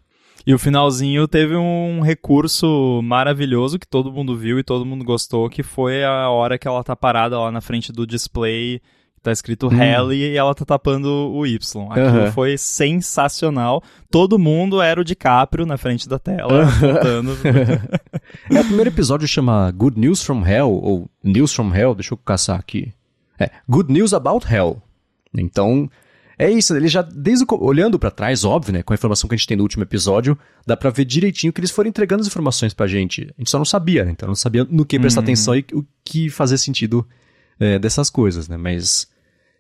E o finalzinho teve um recurso maravilhoso que todo mundo viu e todo mundo gostou, que foi a hora que ela tá parada lá na frente do display, tá escrito hum. E ela tá tapando o Y. Aquilo uhum. foi sensacional. Todo mundo era o DiCaprio na frente da tela, contando. é, o primeiro episódio chama Good News from Hell, ou News from Hell, deixa eu caçar aqui. É, Good News About Hell. Então, é isso, ele já, desde o, olhando para trás, óbvio, né, com a informação que a gente tem no último episódio, dá pra ver direitinho que eles foram entregando as informações pra gente. A gente só não sabia, né, então não sabia no que prestar uhum. atenção e o que fazer sentido é, dessas coisas, né, mas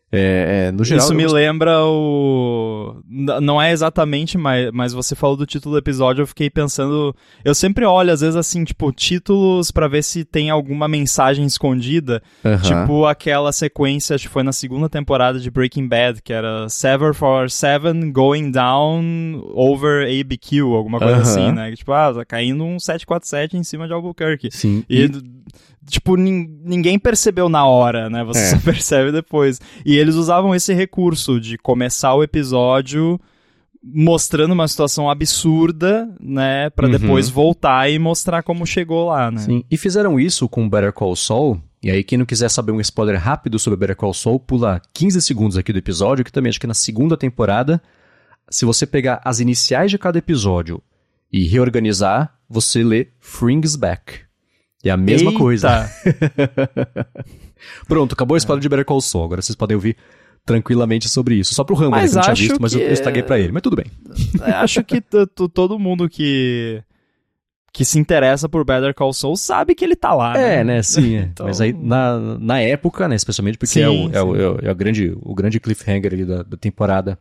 é, é, no geral, Isso me lembra o. Não é exatamente, mas, mas você falou do título do episódio, eu fiquei pensando. Eu sempre olho, às vezes, assim, tipo, títulos para ver se tem alguma mensagem escondida. Tipo aquela sequência, acho que foi na segunda temporada de Breaking Bad, que era Sever for Seven Going Down Over ABQ, alguma coisa assim, né? Tipo, ah, tá caindo um 747 em cima de Albuquerque. Sim. E. e tipo, ninguém percebeu na hora, né? Você é. só percebe depois. E eles usavam esse recurso de começar o episódio mostrando uma situação absurda, né, para uhum. depois voltar e mostrar como chegou lá, né? Sim. E fizeram isso com Better Call Saul. E aí quem não quiser saber um spoiler rápido sobre Better Call Saul, pula 15 segundos aqui do episódio, que também acho que na segunda temporada, se você pegar as iniciais de cada episódio e reorganizar, você lê Frings Back. É a mesma Eita. coisa. Pronto, acabou a é. de Better Call Saul. Agora vocês podem ouvir tranquilamente sobre isso. Só pro Rambo, né, que não tinha visto, mas eu, eu estraguei pra ele. Mas tudo bem. É, acho que todo mundo que que se interessa por Better Call Saul sabe que ele tá lá. É, né? né sim. É. então... Mas aí, na, na época, né, especialmente porque sim, é, o, é, o, é, o, é, o, grande, o grande cliffhanger ali da, da temporada,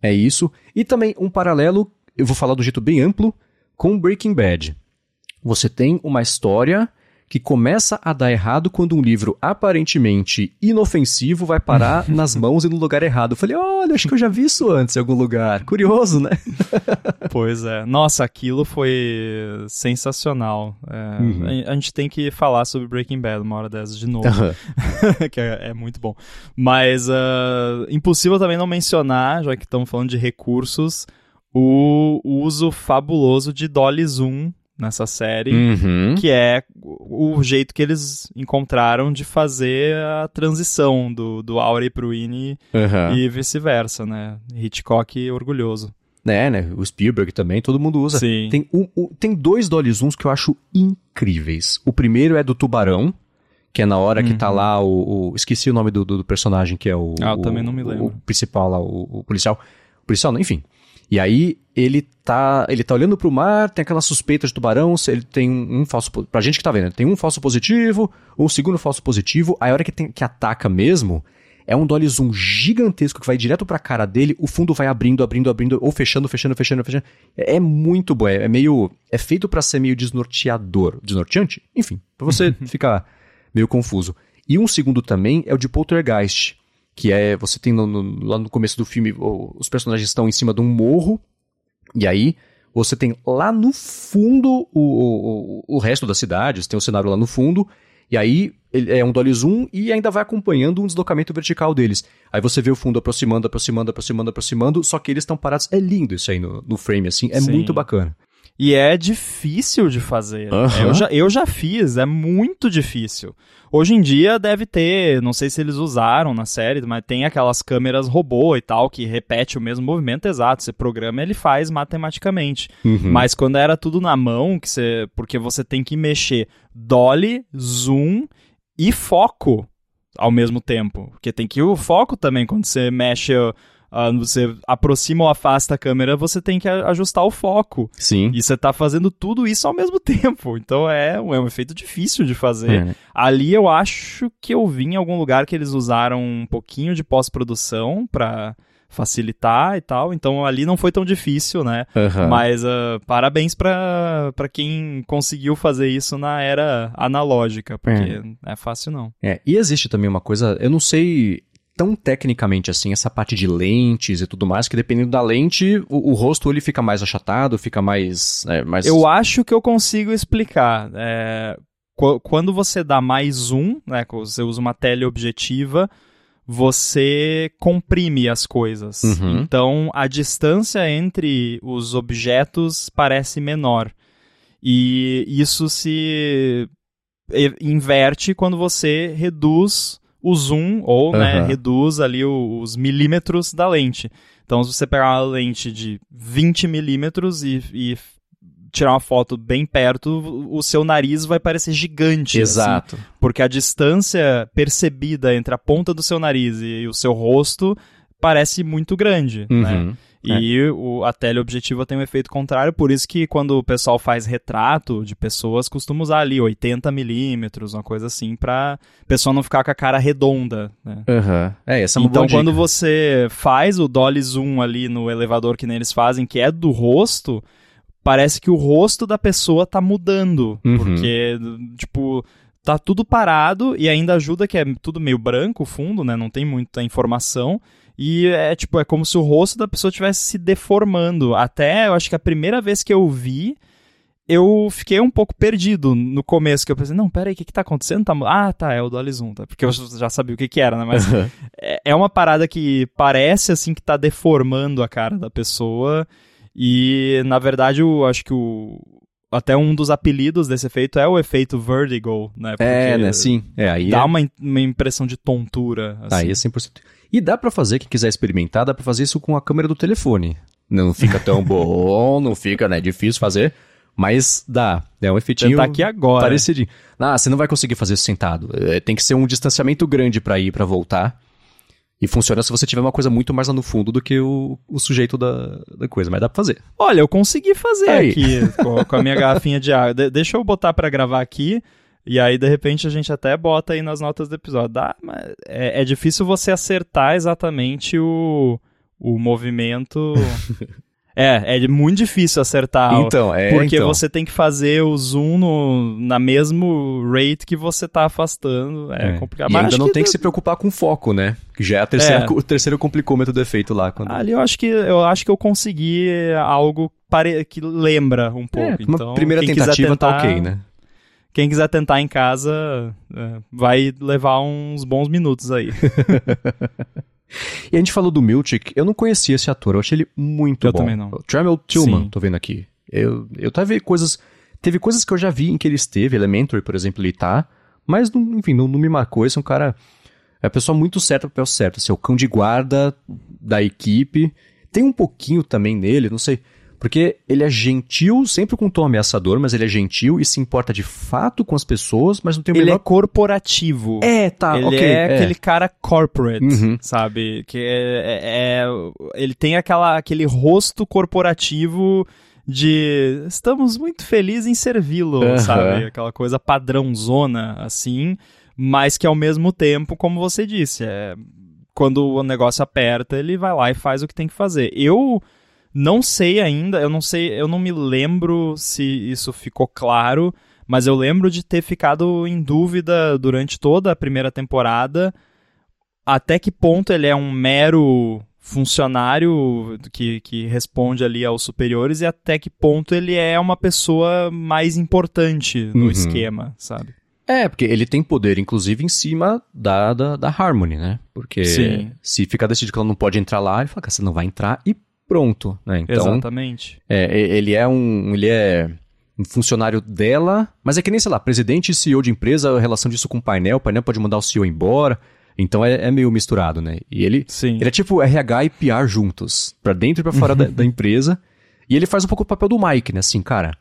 é isso. E também um paralelo, eu vou falar do jeito bem amplo, com Breaking Bad. Você tem uma história que começa a dar errado quando um livro aparentemente inofensivo vai parar nas mãos e no lugar errado. Eu falei, olha, acho que eu já vi isso antes em algum lugar. Curioso, né? pois é. Nossa, aquilo foi sensacional. É, uhum. a, a, gente tem que falar sobre Breaking Bad uma hora dessas de novo, uhum. que é, é, muito bom. Mas uh, impossível também não mencionar, já que estamos falando de recursos, o uso fabuloso de Dolly Zoom nessa série, uhum. que é o jeito que eles encontraram de fazer a transição do, do Auri pro Winnie uhum. e vice-versa, né? Hitchcock orgulhoso. É, né? O Spielberg também, todo mundo usa. Sim. Tem, um, um, tem dois Dolly Zooms que eu acho incríveis. O primeiro é do Tubarão, que é na hora uhum. que tá uhum. lá o, o, Esqueci o nome do, do, personagem, que é o. Ah, eu o, também não me lembro. O principal lá, o, o policial. O policial, enfim. E aí ele tá, ele tá olhando pro mar, tem aquela suspeita de tubarão, ele tem um, um falso pra gente que tá vendo, tem um falso positivo, um segundo falso positivo, aí a hora que tem que ataca mesmo, é um dolly zoom gigantesco que vai direto pra cara dele, o fundo vai abrindo, abrindo, abrindo, ou fechando, fechando, fechando, fechando. É, é muito bom, é, é meio. É feito para ser meio desnorteador. Desnorteante? Enfim, pra você ficar meio confuso. E um segundo também é o de Poltergeist, que é você tem no, no, lá no começo do filme os personagens estão em cima de um morro e aí você tem lá no fundo o, o, o resto da cidade, você tem o cenário lá no fundo e aí é um dolly zoom e ainda vai acompanhando um deslocamento vertical deles. Aí você vê o fundo aproximando, aproximando, aproximando, aproximando, só que eles estão parados. É lindo isso aí no, no frame, assim, é Sim. muito bacana. E é difícil de fazer. Uhum. Eu, já, eu já fiz, é muito difícil. Hoje em dia deve ter, não sei se eles usaram na série, mas tem aquelas câmeras robô e tal que repete o mesmo movimento exato. Você programa, ele faz matematicamente. Uhum. Mas quando era tudo na mão, que você, porque você tem que mexer dolly, zoom e foco ao mesmo tempo. Porque tem que ir o foco também quando você mexe uh, você aproxima ou afasta a câmera, você tem que ajustar o foco. Sim. E você tá fazendo tudo isso ao mesmo tempo. Então é, é um efeito difícil de fazer. É. Ali eu acho que eu vi em algum lugar que eles usaram um pouquinho de pós-produção para facilitar e tal. Então ali não foi tão difícil, né? Uhum. Mas uh, parabéns para quem conseguiu fazer isso na era analógica, porque é. não é fácil não. É, e existe também uma coisa, eu não sei tão tecnicamente assim, essa parte de lentes e tudo mais, que dependendo da lente, o, o rosto ele fica mais achatado, fica mais, é, mais... Eu acho que eu consigo explicar. É, quando você dá mais zoom, né, você usa uma teleobjetiva, você comprime as coisas. Uhum. Então, a distância entre os objetos parece menor. E isso se inverte quando você reduz o zoom ou uhum. né, reduz ali os milímetros da lente. Então, se você pegar uma lente de 20 milímetros e, e tirar uma foto bem perto, o seu nariz vai parecer gigante. Assim, Exato. Assim, porque a distância percebida entre a ponta do seu nariz e o seu rosto parece muito grande, né? uhum. né? E é. o, a teleobjetiva tem um efeito contrário, por isso que quando o pessoal faz retrato de pessoas, costuma usar ali 80 milímetros, uma coisa assim, pra pessoa não ficar com a cara redonda, né? Uhum. É, essa é uma Então, quando você faz o dolly zoom ali no elevador que nem eles fazem, que é do rosto, parece que o rosto da pessoa tá mudando, uhum. porque, tipo tá tudo parado e ainda ajuda que é tudo meio branco o fundo, né? Não tem muita informação. E é tipo, é como se o rosto da pessoa estivesse se deformando. Até eu acho que a primeira vez que eu vi, eu fiquei um pouco perdido no começo, que eu pensei, não, peraí, o que que tá acontecendo? Tá... Ah, tá, é o do Alizum, tá? Porque eu já sabia o que que era, né? Mas é, é uma parada que parece, assim, que tá deformando a cara da pessoa e, na verdade, eu acho que o... Até um dos apelidos desse efeito é o efeito vertigo, né? Porque é, né? Sim. É, aí dá é... uma, uma impressão de tontura. Assim. Aí é 100%. E dá para fazer, quem quiser experimentar, dá para fazer isso com a câmera do telefone. Não fica tão bom, não fica, né? Difícil fazer. Mas dá. É um efeitinho. Tentar aqui agora. Parecidinho. Ah, você não vai conseguir fazer isso sentado. É, tem que ser um distanciamento grande para ir pra voltar. E funciona se você tiver uma coisa muito mais lá no fundo do que o, o sujeito da, da coisa, mas dá pra fazer. Olha, eu consegui fazer aí. aqui com, com, a minha garrafinha de água. De, deixa eu botar para gravar aqui. E aí, de repente, a gente até bota aí nas notas do episódio. Dá, mas é, é difícil você acertar exatamente o, o movimento. É, é muito difícil acertar. Então, é. Porque então. você tem que fazer o zoom no, na mesmo rate que você tá afastando. É, é. complicado. E Mas ainda não que tem que se preocupar com foco, né? Que já é, a terceira, é. o terceiro complicômetro do efeito lá. Quando... Ali eu acho que eu acho que eu consegui algo pare... que lembra um pouco. É, então, primeira tentativa tá tentar, tá ok, né? Quem quiser tentar em casa é, vai levar uns bons minutos aí. E a gente falou do Miltic, eu não conhecia esse ator, eu achei ele muito eu bom. Eu também não. Tremel Tillman, Sim. tô vendo aqui. Eu, eu tava vendo coisas. Teve coisas que eu já vi em que ele esteve, Elementary, por exemplo, ele tá, mas, não, enfim, não, não me marcou. Esse é um cara. É a pessoa muito certa pro papel certo. Assim, é o cão de guarda da equipe. Tem um pouquinho também nele, não sei. Porque ele é gentil, sempre com um tom ameaçador, mas ele é gentil e se importa de fato com as pessoas, mas não tem o Ele menor... é corporativo. É, tá, ele ok. é, é aquele cara corporate, uhum. sabe? Que é, é, é, ele tem aquela, aquele rosto corporativo de estamos muito felizes em servi-lo, uhum. sabe? Aquela coisa padrãozona, assim, mas que ao mesmo tempo, como você disse, é, quando o negócio aperta, ele vai lá e faz o que tem que fazer. Eu não sei ainda, eu não sei, eu não me lembro se isso ficou claro, mas eu lembro de ter ficado em dúvida durante toda a primeira temporada até que ponto ele é um mero funcionário que, que responde ali aos superiores e até que ponto ele é uma pessoa mais importante no uhum. esquema, sabe? É, porque ele tem poder, inclusive, em cima da, da, da Harmony, né? Porque Sim. se ficar decidido que ela não pode entrar lá, ele fala que você não vai entrar e pronto, né? Então, Exatamente. É, ele é um, ele é um funcionário dela, mas é que nem, sei lá, presidente e CEO de empresa, a relação disso com o painel, o painel pode mandar o CEO embora, então é, é meio misturado, né? E ele, Sim. ele é tipo RH e PR juntos, para dentro e para fora da, da, empresa, e ele faz um pouco o papel do Mike, né? Assim, cara,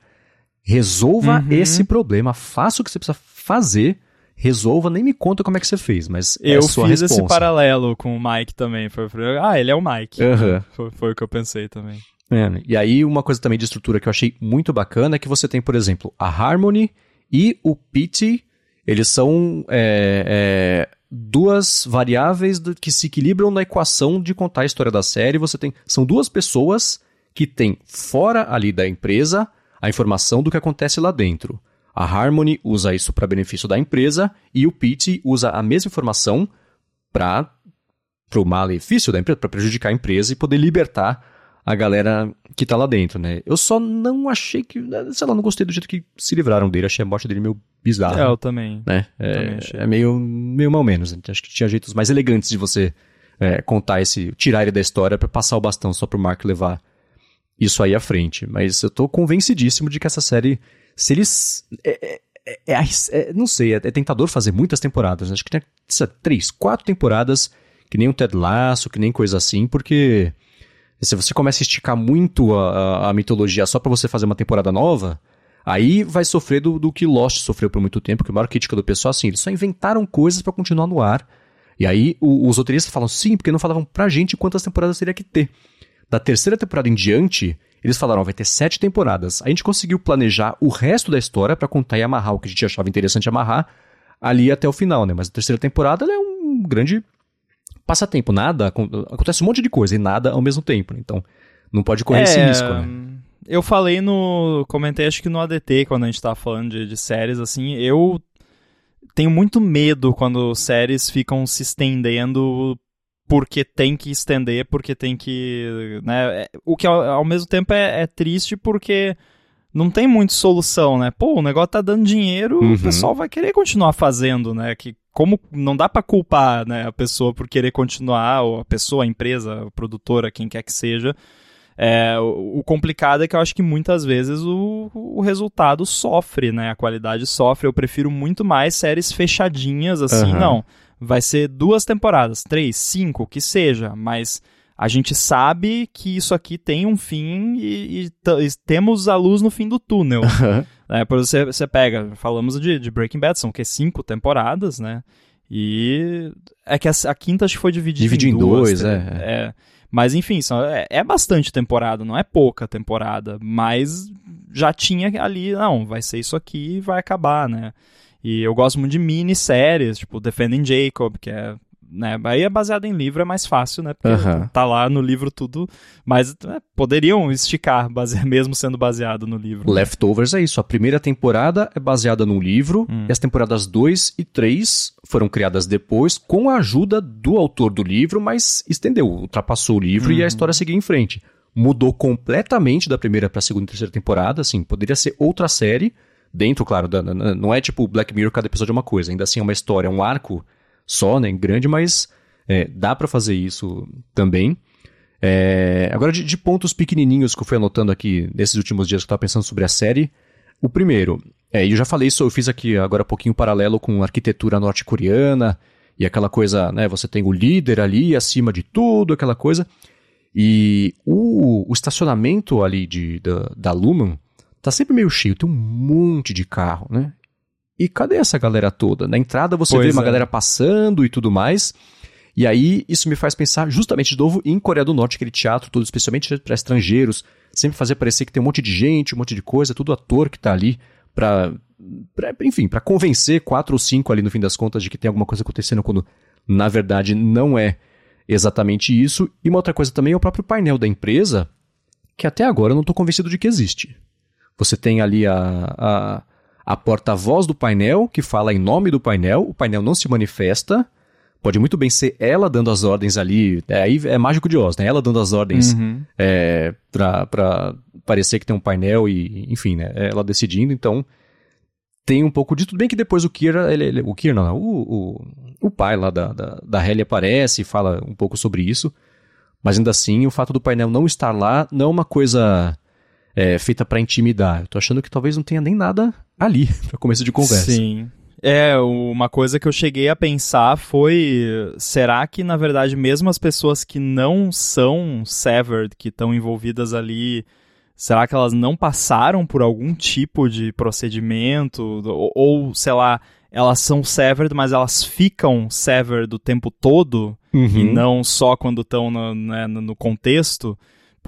resolva uhum. esse problema, faça o que você precisa fazer resolva, nem me conta como é que você fez, mas é eu sua fiz responsa. esse paralelo com o Mike também. Foi, foi, ah, ele é o Mike. Uhum. Foi, foi, o que eu pensei também. É, e aí, uma coisa também de estrutura que eu achei muito bacana é que você tem, por exemplo, a Harmony e o Pity, eles são é, é, duas variáveis que se equilibram na equação de contar a história da série. Você tem, são duas pessoas que têm fora ali da empresa a informação do que acontece lá dentro. A Harmony usa isso para benefício da empresa e o Pete usa a mesma informação para o malefício da empresa, para prejudicar a empresa e poder libertar a galera que tá lá dentro, né? Eu só não achei que, sei lá, não gostei do jeito que se livraram dele, achei a morte dele meio bizarra. É, eu também. Né? É, também é meio, meio mal menos. Né? Acho que tinha jeitos mais elegantes de você é, contar esse, tirar ele da história para passar o bastão só pro Mark levar isso aí à frente. Mas eu tô convencidíssimo de que essa série se eles. É, é, é, é não sei, é, tentador fazer muitas temporadas. Né? Acho que tem três, quatro temporadas, que nem um Ted Lasso, que nem coisa assim, porque se você começa a esticar muito a, a, a mitologia só para você fazer uma temporada nova, aí vai sofrer do, do que Lost sofreu por muito tempo, que a maior crítica do pessoal assim, eles só inventaram coisas para continuar no ar. E aí o, os roteiristas falam sim, porque não falavam pra gente quantas temporadas teria que ter. Da terceira temporada em diante, eles falaram, vai ter sete temporadas. A gente conseguiu planejar o resto da história para contar e amarrar o que a gente achava interessante amarrar ali até o final, né? Mas a terceira temporada é um grande passatempo. Nada, acontece um monte de coisa e nada ao mesmo tempo. Né? Então, não pode correr é, esse risco, né? Eu falei no. Comentei acho que no ADT, quando a gente tava falando de, de séries, assim, eu tenho muito medo quando séries ficam se estendendo porque tem que estender, porque tem que. Né, é, o que ao, ao mesmo tempo é, é, triste porque não tem muita solução, né? Pô, o negócio tá dando dinheiro, Uhum. o pessoal vai querer continuar fazendo, né? Que como não dá pra culpar, né, a pessoa por querer continuar, ou a pessoa, a empresa, a produtora, quem quer que seja. É, o, o complicado é que eu acho que muitas vezes o, o resultado sofre, né? A qualidade sofre. Eu prefiro muito mais séries fechadinhas, assim, Aham. não. Vai ser duas temporadas, três, cinco, que seja, mas a gente sabe que isso aqui tem um fim e, e e temos a luz no fim do túnel. né? Por você, você pega, falamos de, de Breaking Bad, são o quê? Cinco temporadas, né? E é que a, a quinta acho que foi dividida Dividiu em em duas. dois, tá? é. é. Mas enfim, são, é, é bastante temporada, não é pouca temporada, mas já tinha ali, não, vai ser isso aqui e vai acabar, né? E eu gosto muito de minisséries, tipo Defending Jacob, que é, né, aí é baseado em livro, é mais fácil, né? Porque Aham. tá lá no livro tudo, mas né, poderiam esticar, base- mesmo sendo baseado no livro. Leftovers é isso. A primeira temporada é baseada num livro, Hum. e as temporadas 2 e 3 foram criadas depois com a ajuda do autor do livro, mas estendeu, ultrapassou o livro e Uhum. a história seguiu em frente. Mudou completamente da primeira pra segunda e terceira temporada, assim, poderia ser outra série, dentro, claro, da- não é tipo Black Mirror, cada episódio é uma coisa, ainda assim é uma história, é um arco só, né, grande, mas é, dá pra fazer isso também. É, agora, de, de pontos pequenininhos que eu fui anotando aqui nesses últimos dias que eu tava pensando sobre a série. O primeiro, é, eu já falei isso, eu fiz aqui agora um pouquinho paralelo com arquitetura norte-coreana e aquela coisa, né? Você tem o líder ali acima de tudo, aquela coisa. E o, o estacionamento ali de, da, da Lumen tá sempre meio cheio, tem um monte de carro, né? E cadê essa galera toda? Na entrada você Pois vê uma é. galera passando e tudo mais. E aí, isso me faz pensar justamente de novo em Coreia do Norte, aquele teatro todo, especialmente para estrangeiros, sempre fazer parecer que tem um monte de gente, um monte de coisa, tudo ator que tá ali pra enfim, pra convencer quatro ou cinco ali no fim das contas de que tem alguma coisa acontecendo quando na verdade não é exatamente isso. E uma outra coisa também é o próprio painel da empresa, que até agora eu não tô convencido de que existe. Você tem ali a, a, a porta-voz do painel, que fala em nome do painel, o painel não se manifesta, Pode muito bem ser ela dando as ordens ali. É, aí é mágico de Oz, né? Ela dando as ordens Uhum. é, pra, pra parecer que tem um painel e, enfim, né? Ela decidindo, então tem um pouco de tudo bem que depois o Kira, ele, ele- o Kira não, o, o, o pai lá da, da, da Halle aparece e fala um pouco sobre isso, mas ainda assim o fato do painel não estar lá não é uma coisa é, feita pra intimidar. Eu tô achando que talvez não tenha nem nada ali pra começo de conversa. Sim. É, uma coisa que eu cheguei a pensar foi: será que, na verdade, mesmo as pessoas que não são severed, que estão envolvidas ali, será que elas não passaram por algum tipo de procedimento? Ou, ou, sei lá, elas são severed, mas elas ficam severed o tempo todo? e Uhum. não só quando estão no, né, no contexto,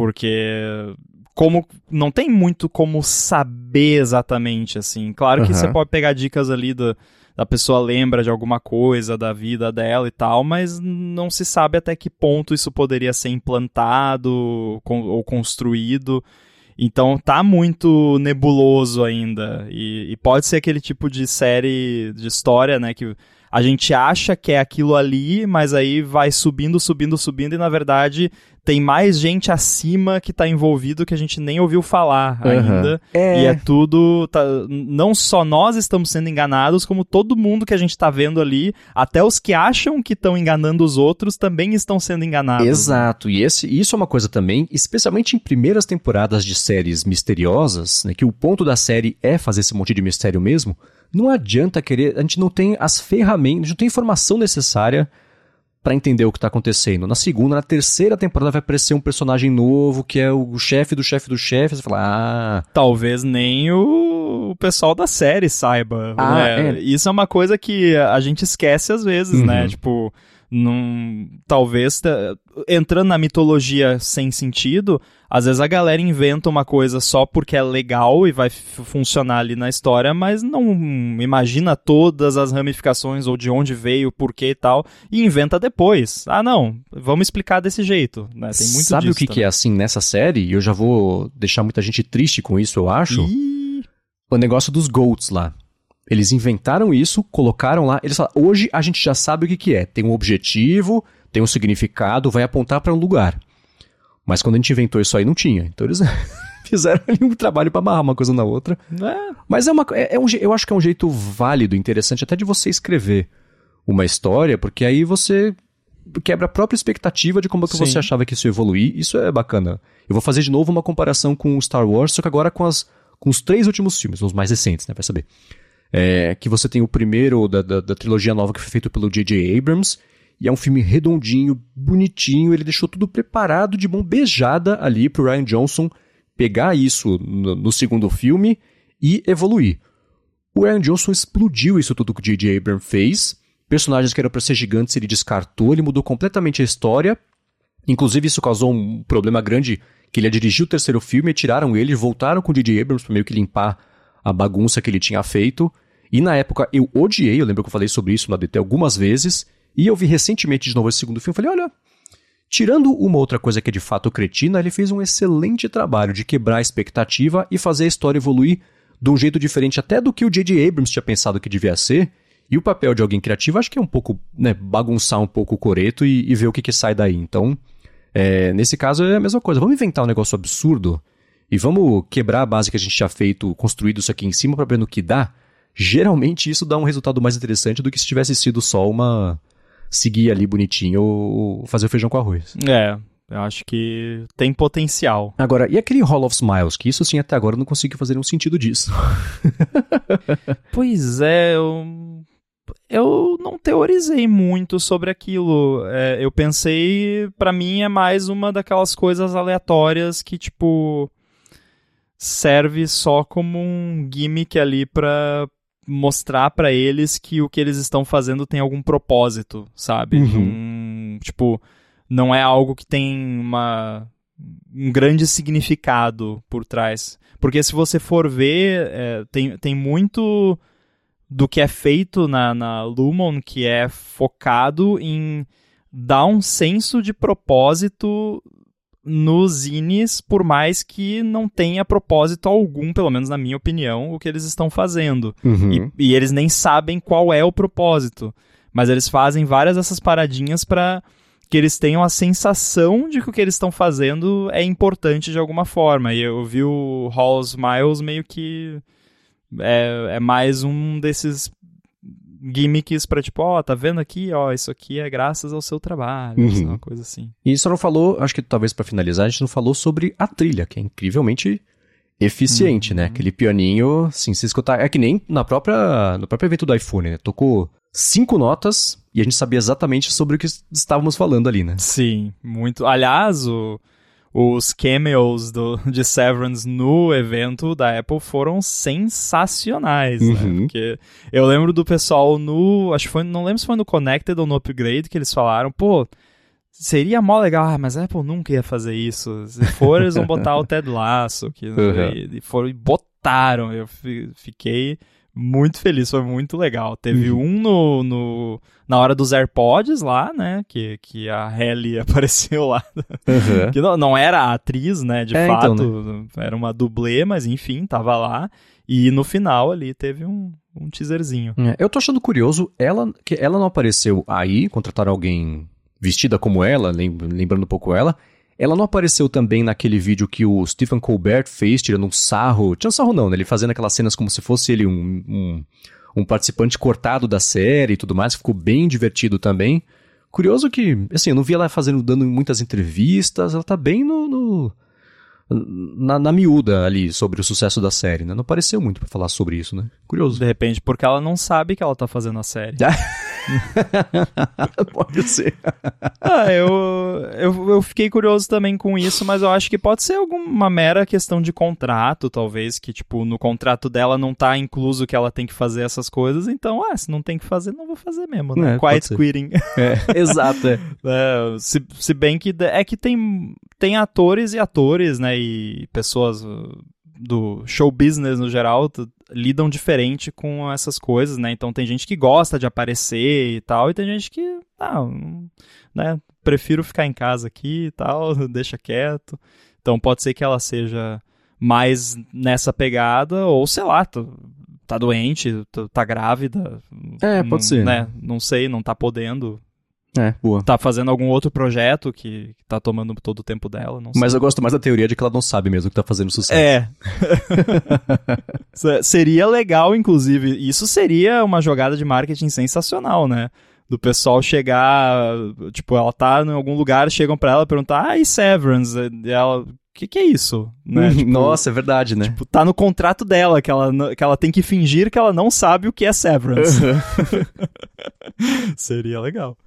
porque como não tem muito como saber exatamente assim. Claro que Aham. você pode pegar dicas ali da da pessoa lembra de alguma coisa da vida dela e tal, mas não se sabe até que ponto isso poderia ser implantado con- ou construído. Então tá muito nebuloso ainda. E, e pode ser aquele tipo de série de história, né? Que a gente acha que é aquilo ali, mas aí vai subindo, subindo, subindo, e na verdade tem mais gente acima que tá envolvido que a gente nem ouviu falar Aham. ainda. É. E é tudo. tá- não só nós estamos sendo enganados, como todo mundo que a gente tá vendo ali, até os que acham que estão enganando os outros, também estão sendo enganados. Exato, e esse, isso é uma coisa também, especialmente em primeiras temporadas de séries misteriosas, né, que o ponto da série é fazer esse monte de mistério mesmo, não adianta querer, a gente não tem as ferramentas, a gente não tem informação necessária pra entender o que tá acontecendo. Na segunda, na terceira temporada vai aparecer um personagem novo, que é o chefe do chefe do chefe, você fala, ah, Talvez nem o, o pessoal da série saiba. Ah, né? é. Isso é uma coisa que a gente esquece às vezes, Uhum. né? Tipo, não, talvez entrando na mitologia sem sentido, às vezes a galera inventa uma coisa só porque é legal e vai funcionar ali na história, mas não imagina todas as ramificações ou de onde veio, porquê e tal, e inventa depois. Ah, não, vamos explicar desse jeito. Né? Tem muito sabe o que, que é assim nessa série? E eu já vou deixar muita gente triste com isso, eu acho. Ih, o negócio dos GOATs lá. Eles inventaram isso, colocaram lá. Eles falaram, hoje a gente já sabe o que, que é. Tem um objetivo, tem um significado, vai apontar para um lugar. Mas quando a gente inventou isso aí, não tinha. Então eles fizeram ali um trabalho para amarrar uma coisa na outra. É. Mas é uma, é, é um, eu acho que é um jeito válido, interessante até de você escrever uma história, porque aí você quebra a própria expectativa de como é que você achava que isso ia evoluir. Isso é bacana. Eu vou fazer de novo uma comparação com o Star Wars, só que agora com, as, com os três últimos filmes, os mais recentes, né? Vai saber. É, que você tem o primeiro da, da, da trilogia nova que foi feito pelo J.J. Abrams, e é um filme redondinho, bonitinho, ele deixou tudo preparado de mão beijada ali pro Ryan Johnson pegar isso no, no segundo filme e evoluir. O Ryan Johnson explodiu isso tudo que o J.J. Abrams fez. Personagens que eram para ser gigantes ele descartou, ele mudou completamente a história. Inclusive isso causou um problema grande que ele ia dirigir o terceiro filme, tiraram ele, voltaram com o J.J. Abrams para meio que limpar a bagunça que ele tinha feito. E na época eu odiei, eu lembro que eu falei sobre isso na DT algumas vezes, e eu vi recentemente de novo esse segundo filme, falei, olha, tirando uma outra coisa que é de fato cretina, ele fez um excelente trabalho de quebrar a expectativa e fazer a história evoluir de um jeito diferente até do que o J.J. Abrams tinha pensado que devia ser. E o papel de alguém criativo acho que é um pouco, né, bagunçar um pouco o coreto e, e ver o que, que sai daí. Então, é, nesse caso é a mesma coisa. Vamos inventar um negócio absurdo e vamos quebrar a base que a gente tinha feito, construído isso aqui em cima para ver no que dá. Geralmente isso dá um resultado mais interessante do que se tivesse sido só uma seguir ali bonitinho ou fazer o feijão com arroz. É, eu acho que tem potencial. Agora, e aquele Hall of Smiles? Que isso, sim, até agora eu não consigo fazer nenhum sentido disso. pois é, eu, eu não teorizei muito sobre aquilo. É, eu pensei, para mim, é mais uma daquelas coisas aleatórias que, tipo, serve só como um gimmick ali pra, mostrar para eles que o que eles estão fazendo tem algum propósito, sabe? Uhum. Um, tipo, não é algo que tem uma, um grande significado por trás. Porque se você for ver, é, tem, tem muito do que é feito na, na Lumon que é focado em dar um senso de propósito nos zines, por mais que não tenha propósito algum, pelo menos na minha opinião, o que eles estão fazendo. Uhum. E, e, eles nem sabem qual é o propósito. Mas eles fazem várias dessas paradinhas para que eles tenham a sensação de que o que eles estão fazendo é importante de alguma forma. E eu vi o Halls Miles meio que é, é mais um desses gimmicks pra tipo, ó, oh, tá vendo aqui, ó, isso aqui é graças ao seu trabalho, uhum. uma coisa assim. E isso não falou, acho que talvez para finalizar, a gente não falou sobre a trilha, que é incrivelmente eficiente, né? uhum. né? Aquele pianinho, assim, se escutar, é que nem na própria, no próprio evento do iPhone, né? Tocou cinco notas e a gente sabia exatamente sobre o que estávamos falando ali, né? Sim, muito. Aliás, o os cameos do, de Severance no evento da Apple foram sensacionais, né? uhum. né? Porque eu lembro do pessoal no. Acho que foi. Não lembro se foi no Connected ou no Upgrade que eles falaram, pô. Seria mó legal, ah, mas a Apple nunca ia fazer isso. Se for, eles vão botar o Ted Lasso. Que, uhum. e, e foram, e botaram. Eu fiquei muito feliz, foi muito legal. Teve uhum. um no, no, na hora dos AirPods lá, né? Que, que a Halle apareceu lá. Uhum. que não, não era a atriz, né? De é, fato, então, né? era uma dublê, mas enfim, tava lá. E no final ali teve um, um teaserzinho. É, eu tô achando curioso, ela, que ela não apareceu aí, contrataram alguém vestida como ela, lembrando um pouco ela, ela não apareceu também naquele vídeo que o Stephen Colbert fez, tirando um sarro. Tirando sarro não, né? Ele fazendo aquelas cenas como se fosse ele um, um, um participante cortado da série e tudo mais. Ficou bem divertido também. Curioso que, assim, eu não vi ela fazendo, dando muitas entrevistas. Ela tá bem no, no na, na miúda ali sobre o sucesso da série, né? Não apareceu muito para falar sobre isso, né? Curioso. De repente, porque ela não sabe que ela tá fazendo a série. pode ser. ah, eu, eu, eu fiquei curioso também com isso, mas eu acho que pode ser alguma mera questão de contrato, talvez, que, tipo, no contrato dela não tá incluso que ela tem que fazer essas coisas, então, ah, se não tem que fazer, não vou fazer mesmo, né? É, Quiet quitting. É, exato, é. é. se, se bem que é que tem, tem atores e atores, né, e pessoas do show business no geral lidam diferente com essas coisas, né? Então tem gente que gosta de aparecer e tal, e tem gente que, não, né? Prefiro ficar em casa aqui e tal, deixa quieto. Então pode ser que ela seja mais nessa pegada, ou sei lá, tá doente, tá grávida. É, pode não, ser. Né? Não sei, não tá podendo É, boa. Tá fazendo algum outro projeto que, que tá tomando todo o tempo dela, não sei. Mas eu gosto mais da teoria de que ela não sabe mesmo que tá fazendo sucesso. É. seria legal, inclusive. Isso seria uma jogada de marketing sensacional, né? Do pessoal chegar, tipo, ela tá em algum lugar, chegam pra ela e perguntar, ah, e Severance? E ela, o que, que é isso? Né? Tipo, Nossa, é verdade, né? Tipo, tá no contrato dela, que ela, que ela tem que fingir que ela não sabe o que é Severance. Seria legal.